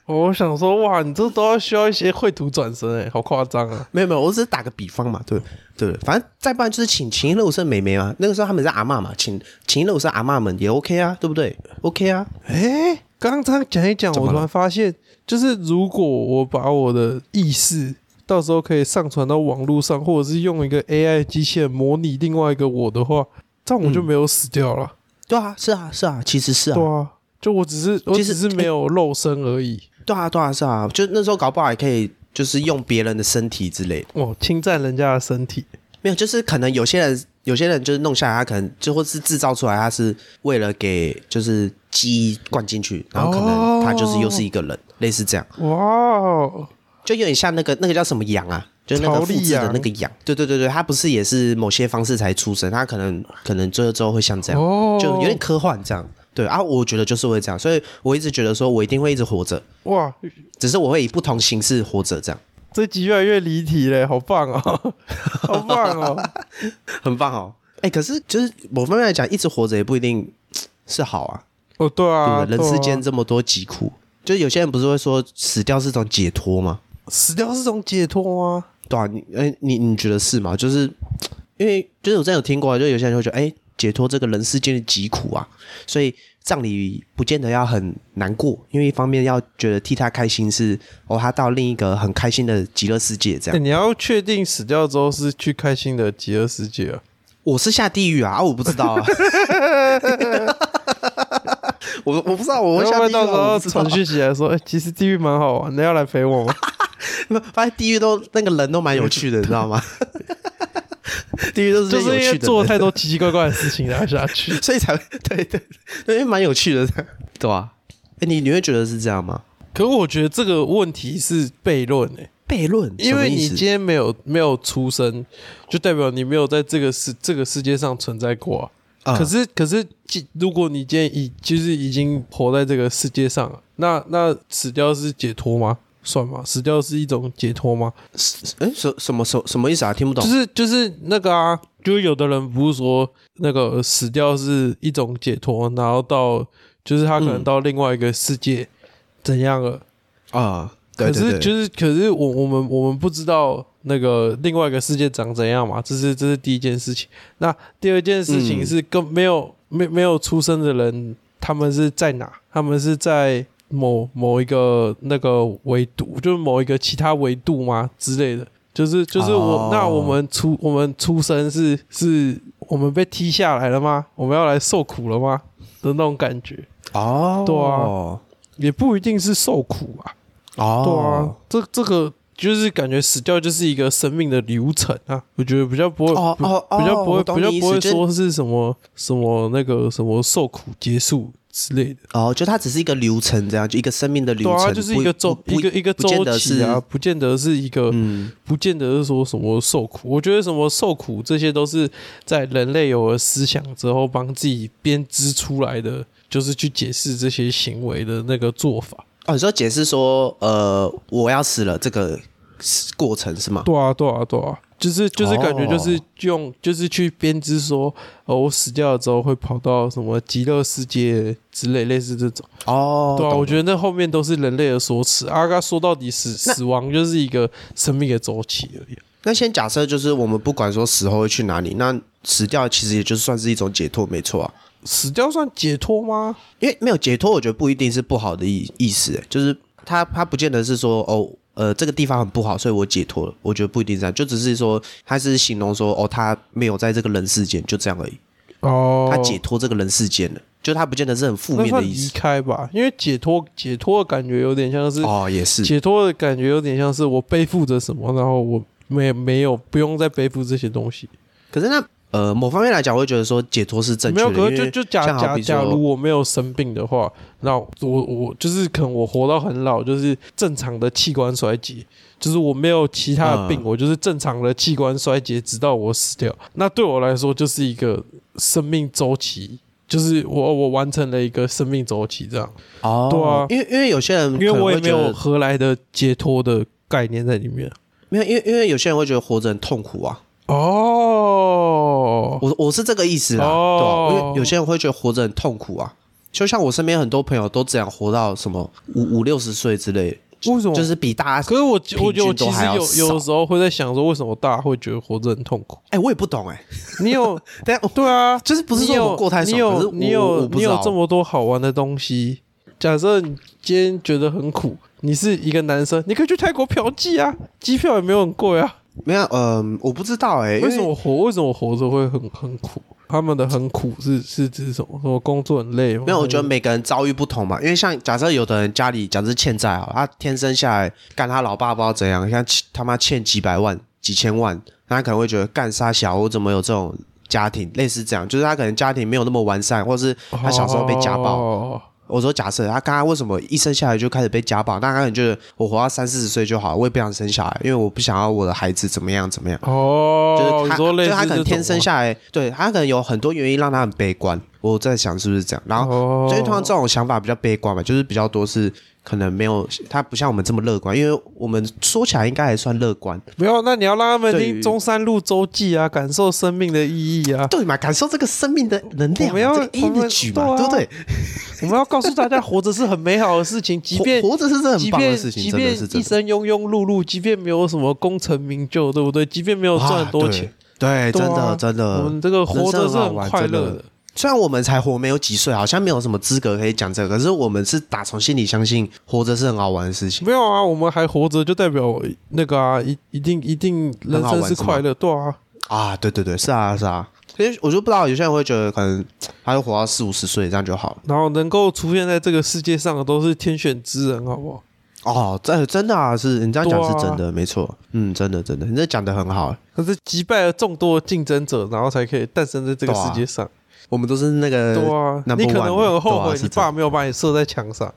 我想说，哇，你这都要需要一些绘图转身哎，好夸张啊！没有没有，我只是打个比方嘛，对对对，反正再不然就是请秦乐舞社美眉嘛，那个时候他们是阿嬷嘛，请秦乐舞社阿嬷们也 OK 啊，对不对？OK 啊，哎，刚刚讲一讲，我突然发现，就是如果我把我的意识到时候可以上传到网络上，或者是用一个 AI 机器人模拟另外一个我的话，这样我就没有死掉了。对啊，是啊是啊，其实是啊，对啊，就我只是我只是没有肉身而已。对啊，对啊，是啊，就那时候搞不好也可以，就是用别人的身体之类的。哦，侵占人家的身体。没有，就是可能有些人，有些人就是弄下来，他可能就或是制造出来，他是为了给就是记忆灌进去，然后可能他就是又是一个人，类似这样，哇哦，就有点像那个那个叫什么羊啊，就是那个复制的那个羊。对对对对，它不是也是某些方式才出生，它可能可能最后之后会像这样，哦，就有点科幻这样。对啊，我觉得就是会这样，所以我一直觉得说我一定会一直活着，哇，只是我会以不同形式活着，这样这集越来越离题嘞，好棒哦，*laughs* 好棒哦。很棒哦。哎，可是就是某方面来讲，一直活着也不一定是好啊。哦，对啊，对，人世间这么多疾苦，就有些人不是会说死掉是种解脱吗？死掉是种解脱吗？对啊，你哎，你你觉得是吗？就是因为就是我之前有听过，就有些人会觉得，哎，解脱这个人世间的疾苦啊，所以葬礼不见得要很难过，因为一方面要觉得替他开心是哦，他到另一个很开心的极乐世界这样。欸你要确定死掉之后是去开心的极乐世界啊？我是下地狱啊，啊我不知道啊。*laughs* 我我不知道，我会会下地狱啊，*laughs* 不会到时候我不知道传讯息来说，哎、其实地狱蛮好玩的，要来陪我吗？*laughs* 发现地狱都那个人都蛮有趣的，你知道吗？*laughs* 地狱都是就是因为做了太多奇奇怪怪的事情然后下去。*laughs* 所以才会对对对，因为蛮有趣的，对吧、哎、你你会觉得是这样吗？可我觉得这个问题是悖论诶，悖论，因为你今天没有没有出生，就代表你没有在这个世这个世界上存在过啊。啊可是可是，既如果你今天已就是已经活在这个世界上了，那那死掉是解脱吗？算吗？死掉是一种解脱吗？哎、什什么什什么意思啊？听不懂。就是就是那个啊，就是有的人不是说那个死掉是一种解脱，然后到就是他可能嗯到另外一个世界怎样了？啊，对可是就是可是我我们我们不知道那个另外一个世界长怎样嘛，这是这是第一件事情。那第二件事情嗯是跟没有没没有出生的人，他们是在哪？他们是在某某一个那个维度，就是某一个其他维度吗之类的？就是就是我、哦那我们出我们出生是是我们被踢下来了吗？我们要来受苦了吗？的那种感觉，哦，对啊也不一定是受苦啊。哦，对啊，这这个就是感觉死掉就是一个生命的流程啊，我觉得比较不会，哦哦哦比较不会，我懂比较不会说是什么什么那个什么受苦结束之类的。哦，就它只是一个流程，这样就一个生命的流程，对啊，就是一个周不一个一个不见周得期啊，不见得是一个，嗯不见得是说什么受苦。我觉得什么受苦这些都是在人类有了思想之后帮自己编织出来的，就是去解释这些行为的那个做法。哦，你说解释说，呃，我要死了这个过程是吗？对啊，对啊，对啊，就是就是感觉就是哦用、就是去编织说，哦，我死掉了之后会跑到什么极乐世界之类，类似这种。哦，对啊，我觉得那后面都是人类的说辞。阿嘎说到底死死亡就是一个生命的周期而已。那先假设就是我们不管说死后会去哪里，那死掉其实也就算是一种解脱，没错啊。死掉算解脱吗？因为没有解脱，我觉得不一定是不好的意意思，欸就是他他不见得是说哦，呃，这个地方很不好，所以我解脱了。我觉得不一定这样，就只是说他是形容说哦，他没有在这个人世间，就这样而已。哦，他解脱这个人世间了，就他不见得是很负面的意思。离开吧，因为解脱解脱的感觉有点像是、哦，也是解脱的感觉有点像是我背负着什么，然后我没没有不用再背负这些东西。可是那呃，某方面来讲，我会觉得说解脱是正没有，确的，可是因为就就假假假如说，我没有生病的话，那我我就是可能我活到很老，就是正常的器官衰竭，就是我没有其他的病，嗯我就是正常的器官衰竭，直到我死掉。那对我来说就是一个生命周期，就是我我完成了一个生命周期，这样。哦，对啊因为因为有些人因为我也没有何来的解脱的概念在里面。没有，因为因为有些人会觉得活着很痛苦啊。哦，我我是这个意思啦，哦对吧、因为有些人会觉得活着很痛苦啊，就像我身边很多朋友都只想活到什么五五六十岁之类的，为什么？就是比大家，可是我平我觉得我其实有有的时候会在想说，为什么大家会觉得活着很痛苦？哎、我也不懂哎、你有 *laughs* 但我对啊，*laughs* 就是不是说我过太你有你有你有这么多好玩的东西。假设你今天觉得很苦，你是一个男生，你可以去泰国嫖妓啊，机票也没有很贵啊。没有，嗯、我不知道哎、因为什么活？为什么活着会很很苦？他们的很苦是是指什么？说工作很累吗？没有，我觉得每个人遭遇不同嘛。因为像假设有的人家里假设欠债啊，他天生下来干他老爸不知道怎样，像他妈欠几百万、几千万，那他可能会觉得干杀小我怎么有这种家庭，类似这样，就是他可能家庭没有那么完善，或是他小时候被家暴。哦我说假设他刚刚为什么一生下来就开始被家暴，那他可能觉得我活到三四十岁就好，我也不想生小孩，因为我不想要我的孩子怎么样怎么样。哦，就是他，就他可能天生下来，对他可能有很多原因让他很悲观。我在想是不是这样，然后哦，所以通常这种想法比较悲观嘛，就是比较多是可能没有他不像我们这么乐观，因为我们说起来应该还算乐观，没有，那你要让他们听中山路周记啊，感受生命的意义啊。对嘛？感受这个生命的能量嘛，我们要这个我们 energy 嘛，对不对？我们要告诉大家，活着是很美好的事情，*laughs* 即便活活着是很棒的事情，真的即便是真的。一生庸庸碌碌，即便没有什么功成名就，对不对？即便没有赚很多钱，啊对，真的真的，我们这个活着是很快乐的。虽然我们才活没有几岁，好像没有什么资格可以讲这个，可是我们是打从心里相信活着是很好玩的事情。没有啊，我们还活着，就代表那个啊，一一定一定人生是快乐，对啊。啊，对对对，是啊是啊。所以我就不知道，有些人会觉得可能他就活到四五十岁这样就好了。然后能够出现在这个世界上的都是天选之人，好不好？哦，这真的啊，是你这样讲是真的，啊没错。嗯，真的真的，你这讲的很好。可是击败了众多竞争者，然后才可以诞生在这个世界上。我们都是那个对啊，你可能会很后悔，你爸没有把你射在墙上。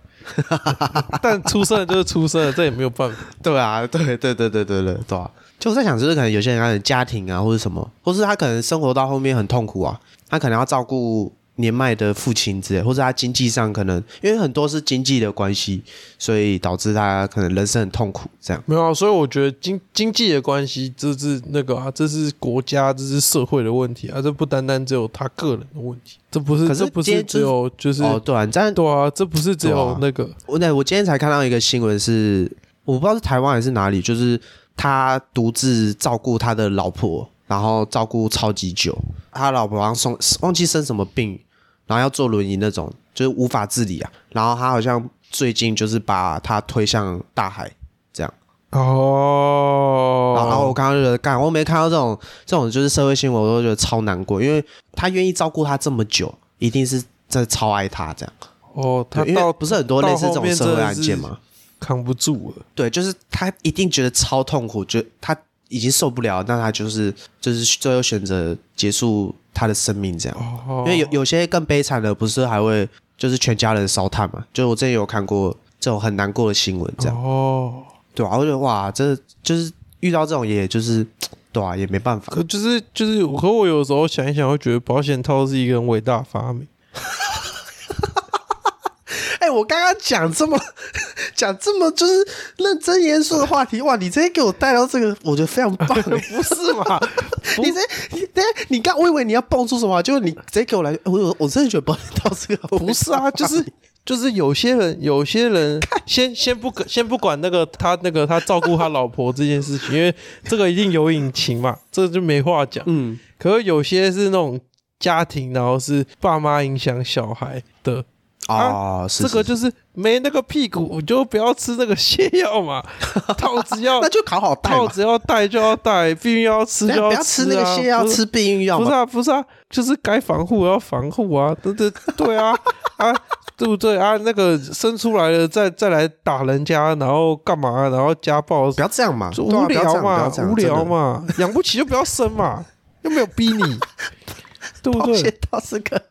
*laughs* 但出生了就是出生了，这也没有办法。对啊，对对对对对对对啊！就我在想，就是可能有些人他的家庭啊，或者什么，或是他可能生活到后面很痛苦啊，他可能要照顾年迈的父亲之类，或者他经济上可能因为很多是经济的关系，所以导致他可能人生很痛苦这样。没有啊，所以我觉得经经济的关系，这是那个啊，这是国家，这是社会的问题啊，这不单单只有他个人的问题，这不是，可是这不是只有就是哦，对啊，这样对啊，这不是只有那个。我那我今天才看到一个新闻是，我不知道是台湾还是哪里，就是他独自照顾他的老婆，然后照顾超级久，他老婆好像生忘记生什么病，然后要坐轮椅那种，就是无法自理啊。然后他好像最近就是把他推向大海，这样。哦。然后我刚刚就觉得，干，我没看到这种这种就是社会新闻，我都觉得超难过，因为他愿意照顾他这么久，一定是真的超爱他这样。哦，他因为不是很多类似这种社会案件吗？扛不住了。对，就是他一定觉得超痛苦，觉得他已经受不了，那他就是就是最后选择结束他的生命这样。哦、因为有有些更悲惨的，不是还会就是全家人烧炭嘛？就我之前有看过这种很难过的新闻，这样。哦，对啊，我觉得哇，这就是遇到这种，也就是 *tsk* 对啊，也没办法。可就是就是，可我有时候想一想，会觉得保险套是一个很伟大的发明。*laughs* 哎、我刚刚讲这么 *laughs* 讲这么就是认真严肃的话题，哇！你直接给我带到这个，我觉得非常棒。*laughs* 不是嘛？*laughs* 你这你等下你刚我以为你要蹦出什么，就是你直接给我来，我我真的觉得蹦到这个不是啊，就是就是有些人有些人先先不先不管那个他那个他照顾他老婆这件事情，因为这个一定有隐情嘛，这就没话讲。嗯，可是有些是那种家庭，然后是爸妈影响小孩的。啊，是这个就是没那个屁股，就不要吃那个泻药嘛。*laughs* 套子要那就考好戴套子要戴就要戴，避孕药要吃就不要要吃那个泻药，吃避孕药。不是啊，不是啊，就是该防护要防护啊，*laughs* 对对对啊啊，对不对啊？那个生出来了再再来打人家，然后干嘛？然后家暴，不要这样嘛，无聊嘛，无聊嘛，嘛，养不起就不要生嘛，又没有逼你，*laughs* 对不对？保险套是个。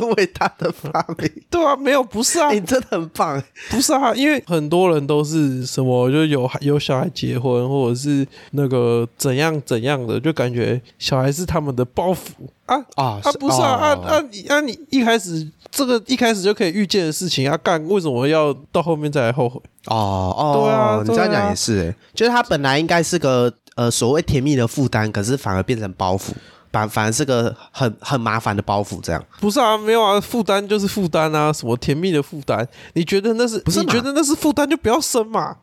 很伟大的发明，*laughs* 对啊，没有不是啊，你真的很棒，不是啊，因为很多人都是什么，就有有小孩结婚，或者是那个怎样怎样的，就感觉小孩是他们的包袱。啊啊啊，不是啊啊啊你啊你一开始这个一开始就可以预见的事情啊，干为什么要到后面再来后悔？哦哦，对啊，你这样讲也是，哎，就是他本来应该是个呃所谓甜蜜的负担，可是反而变成包袱。反反而是个很很麻烦的包袱，这样不是啊？没有啊，负担就是负担啊，什么甜蜜的负担？你觉得那是？不是？你觉得那是负担就不要生嘛？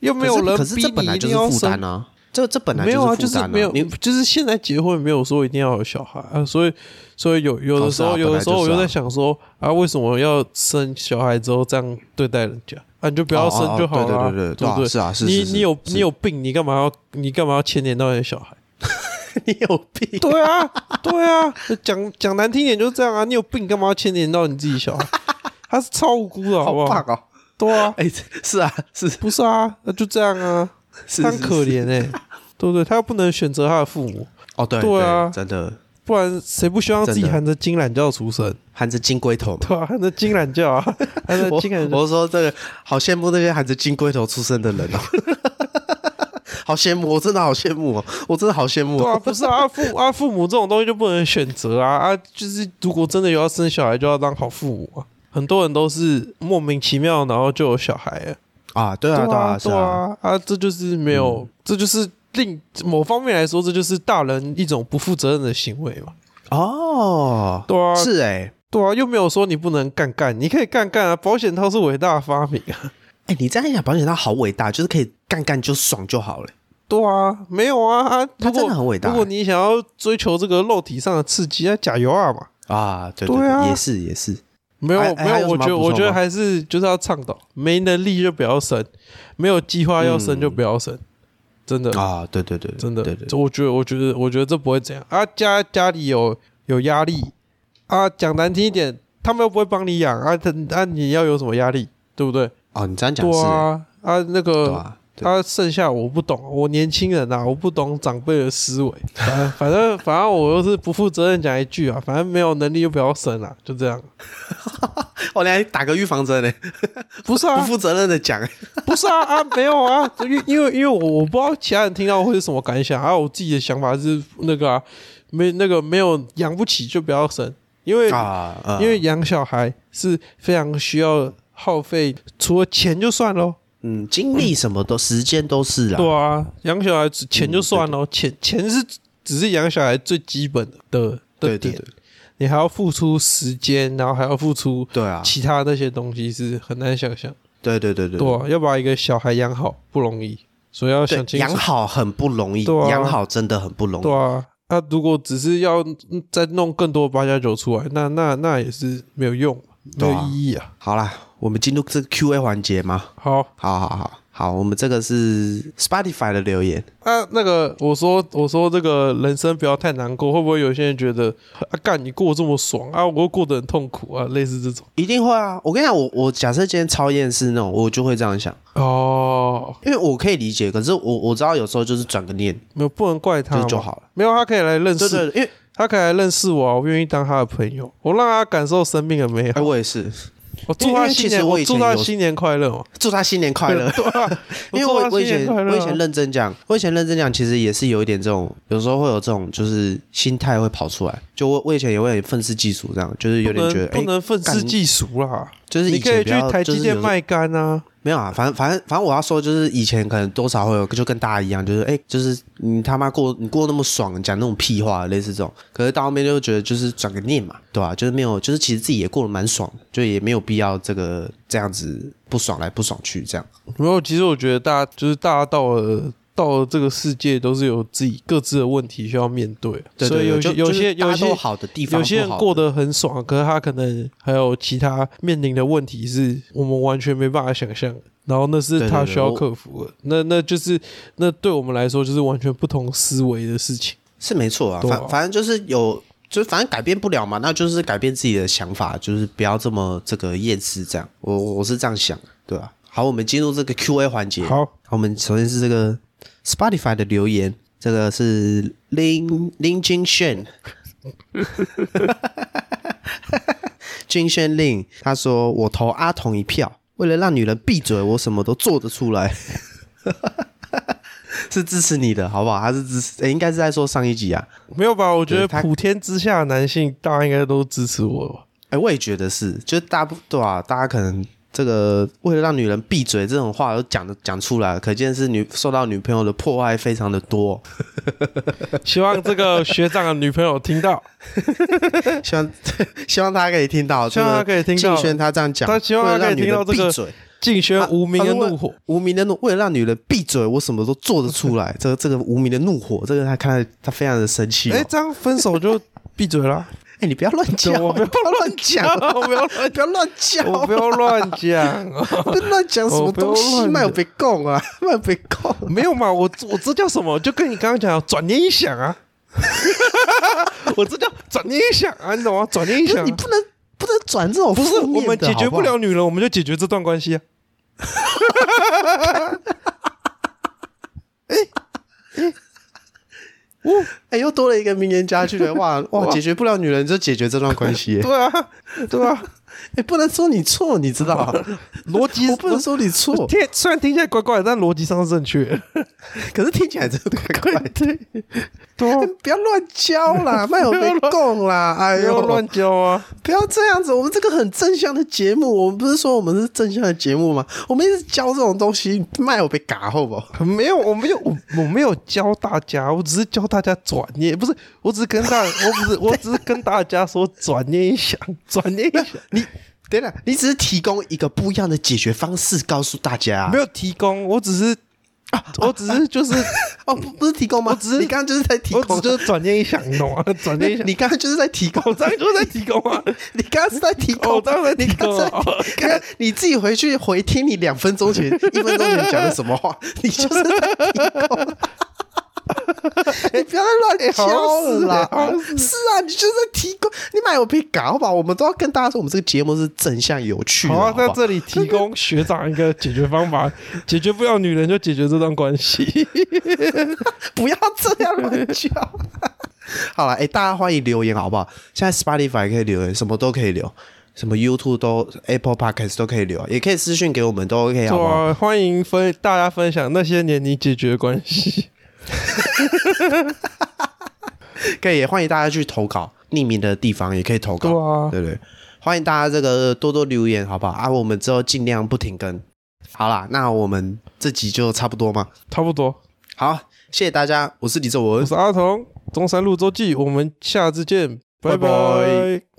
又没有人逼你一定要生啊？这这本来没有啊，就是没有，就是现在结婚没有说一定要有小孩啊，所以所以有有的时候有的时候我就在想说啊，为什么要生小孩之后这样对待人家啊？你就不要生就好了，对对对对对，是啊，是你你有你有病，你干嘛要你干嘛要牵连到你的小孩？*laughs* 你有病？对啊，对啊，*laughs* 讲讲难听点就是这样啊！你有病，干嘛要牵连到你自己小孩？*laughs* 他是超无辜的，好不好？对啊，哎，是啊，是不是啊？那就这样啊，他很可怜哎，对不对？他又不能选择他的父母哦，对对啊，真的，不然谁不希望自己含着金懒觉出生？含着金龟头，对啊，含着金懒觉啊，含着金懒觉。我说这个好羡慕那些含着金龟头出生的人哦。好羡慕，我真的好羡慕哦！我真的好羡慕。对啊，不是啊，父啊父母这种东西就不能选择啊啊！就是如果真的有要生小孩，就要当好父母啊。很多人都是莫名其妙，然后就有小孩了啊！对啊，对啊，对啊啊！这就是没有，这就是另某方面来说，这就是大人一种不负责任的行为嘛。哦，对啊，是哎，对啊，又没有说你不能干干，你可以干干啊！保险套是伟大的发明啊！哎，你这样想，保险套好伟大，就是可以干干就爽就好了。对啊，没有啊啊！他真的很伟大如果你想要追求这个肉体上的刺激，那加油啊嘛！啊，对对啊也是也是，没有没有，我觉得我觉得还是就是要倡导，没能力就不要生，没有计划要生就不要生，真的啊，对对对，真的对对，这我觉得我觉得我觉得这不会这样啊，家家里有有压力啊，讲难听一点，他们又不会帮你养啊，他啊你要有什么压力，对不对？哦，你这样讲是，对啊啊那个。他剩下我不懂，我年轻人呐、我不懂长辈的思维。反正反正反正我又是不负责任讲一句啊，反正没有能力就不要生了，就这样。*laughs* 我来打个预防针呢，不 *laughs* 不是啊，不负责任的讲，不是啊啊，没有啊，因为因为因为我我不知道其他人听到会是什么感想，还啊，我自己的想法是那个啊，没那个没有养不起就不要生，因为、啊，嗯因为养小孩是非常需要耗费，除了钱就算喽，嗯，精力什么都，时间都是啦，对啊，养小孩只钱就算嗯喽，钱钱是只是养小孩最基本的的的点，你还要付出时间，然后还要付出对啊，其他那些东西，是很难想象。对对对对。对啊，要把一个小孩养好不容易，所以要想对，清楚。养。好很不容易，养好真的很不容易。对。啊，那、如果只是要嗯再弄更多八加九出来，那那那也是没有用，没有意义啊。好啦，我们进入这个 Q&A 环节吗？好。好好好。好，我们这个是 Spotify 的留言，啊，那个我说我说这个人生不要太难过，会不会有些人觉得啊，干你过得这么爽啊，我又过得很痛苦啊，类似这种。一定会啊！我跟你讲，我我假设今天超厌世那种，我就会这样想，哦，因为我可以理解，可是我我知道有时候就是转个念。没有不能怪他就就好了。没有他可以来认识，对对，因为他可以来认识我啊，我愿意当他的朋友，我让他感受生命的美哎，好。我也是，我祝他新年，我祝他新年快乐嘛。祝他新年快乐。对啊，*laughs* 因为我我以前我以前认真讲，我以前认真讲，其实也是有一点这种，有时候会有这种就是心态会跑出来。就我我以前也会愤世嫉俗，这样就是有点觉得，不能愤世嫉俗啦。就是以你可以去台积电卖干啊，没有啊，反正反正反正我要说，就是以前可能多少会有，就跟大家一样，就是哎、就是你他妈过你过那么爽，讲那种屁话，类似这种。可是到后面就觉得就是转个念嘛，对吧、就是没有，就是其实自己也过得蛮爽，就也没有必要这个这样子不爽来不爽去这样。没有。其实我觉得大家就是大家到了到了这个世界，都是有自己各自的问题需要面对，对所以有些有些有些好的地方，有些人过得很爽，可是他可能还有其他面临的问题是我们完全没办法想象，然后那是他需要克服的。那那就是那对我们来说就是完全不同思维的事情。是没错啊，啊反反正就是有。就是反正改变不了嘛，那就是改变自己的想法，就是不要这么这个厌世这样。我我是这样想，对吧、好，我们进入这个 Q&A 环节。好，我们首先是这个 Spotify 的留言，这个是林林金炫，*laughs* 金炫令，他说我投阿童一票，为了让女人闭嘴，我什么都做得出来。*laughs* 是支持你的，好不好？他是支持，诶应该是在说上一集啊。没有吧？我觉得普天之下的男性，大家应该都支持我吧。哎，我也觉得是，就是大部对啊，大家可能这个为了让女人闭嘴这种话都讲的讲出来，可见是女受到女朋友的迫害非常的多。*laughs* 希望这个学长的女朋友听到，*laughs* 希望 *laughs* 希望他可以听到，希望他可以听到静轩他这样讲，他希望他可以听到这个闭嘴，竞选无名的怒火。无名的怒，为了让女人闭嘴，我什么都做得出来。这个这个无名的怒火，这个他看到他非常的生气、哦。哎、这样分手就闭嘴了。哎、你不要乱讲，我不要乱讲，我不要乱不要乱讲，我不要乱讲，不要乱讲什么东西，卖有被供啊，卖有被供。没有嘛？我我这叫什么？就跟你刚刚讲转念一想啊，*laughs* 我这叫转念一想啊，你懂吗？转念一想啊、你不能不能转这种不是我们解决不了女人，我们就解决这段关系啊。*laughs* *laughs* 哎、又多了一个名言佳句的，哇哇，解决不了女人就解决这段关系耶。对啊，对啊，哎、不能说你错，你知道？*laughs* 逻辑 *laughs* 我不能说你错，听虽然听起来怪怪的，但逻辑上是正确的。*laughs* 可是听起来真的怪怪的。对，不要乱教啦，卖有被供啦，哎呦，乱教啊！不要这样子，我们这个很正向的节目，我们不是说我们是正向的节目吗？我们一直教这种东西，卖有被嘎，后不好？没有，我没有，我我没有教大家，我只是教大家转念，不是，我只是跟大，我不是，我只是跟大家说转念一想，转念一想，你等等，你只是提供一个不一样的解决方式，告诉大家、没有提供，我只是啊我只是就是哦，不不是提供吗？只是你刚刚就是在提供，我只就是转念一想，你懂吗？*laughs* 转念一想，你刚刚就是在提供，我 *laughs* 刚刚就是在提供啊，你刚刚是在提供，我刚刚在提供啊，刚刚你自己回去回听你两分钟前、一分钟前讲的什么话，你就是在提供。你不要再乱敲了啦！是啊，你就是在提供，你买我别搞好吧？我们都要跟大家说，我们这个节目是正向有趣的。好啊，在这里提供 *laughs* 学长一个解决方法，解决不了女人就解决这段关系。不要这样乱叫。好了，哎，大家欢迎留言好不好？现在 Spotify 可以留言，什么都可以留，什么 YouTube 都 Apple Podcast 都可以留，也可以私信给我们，都 OK 好不好？欢迎分大家分享那些年你解决关系。可以，欢迎大家去投稿，匿名的地方也可以投稿，对不对？欢迎大家这个多多留言，好不好？啊，我们之后尽量不停更。好啦，那我们这集就差不多嘛？差不多。好，谢谢大家，我是李正文，我是阿童，中山路周记，我们下次见，拜拜。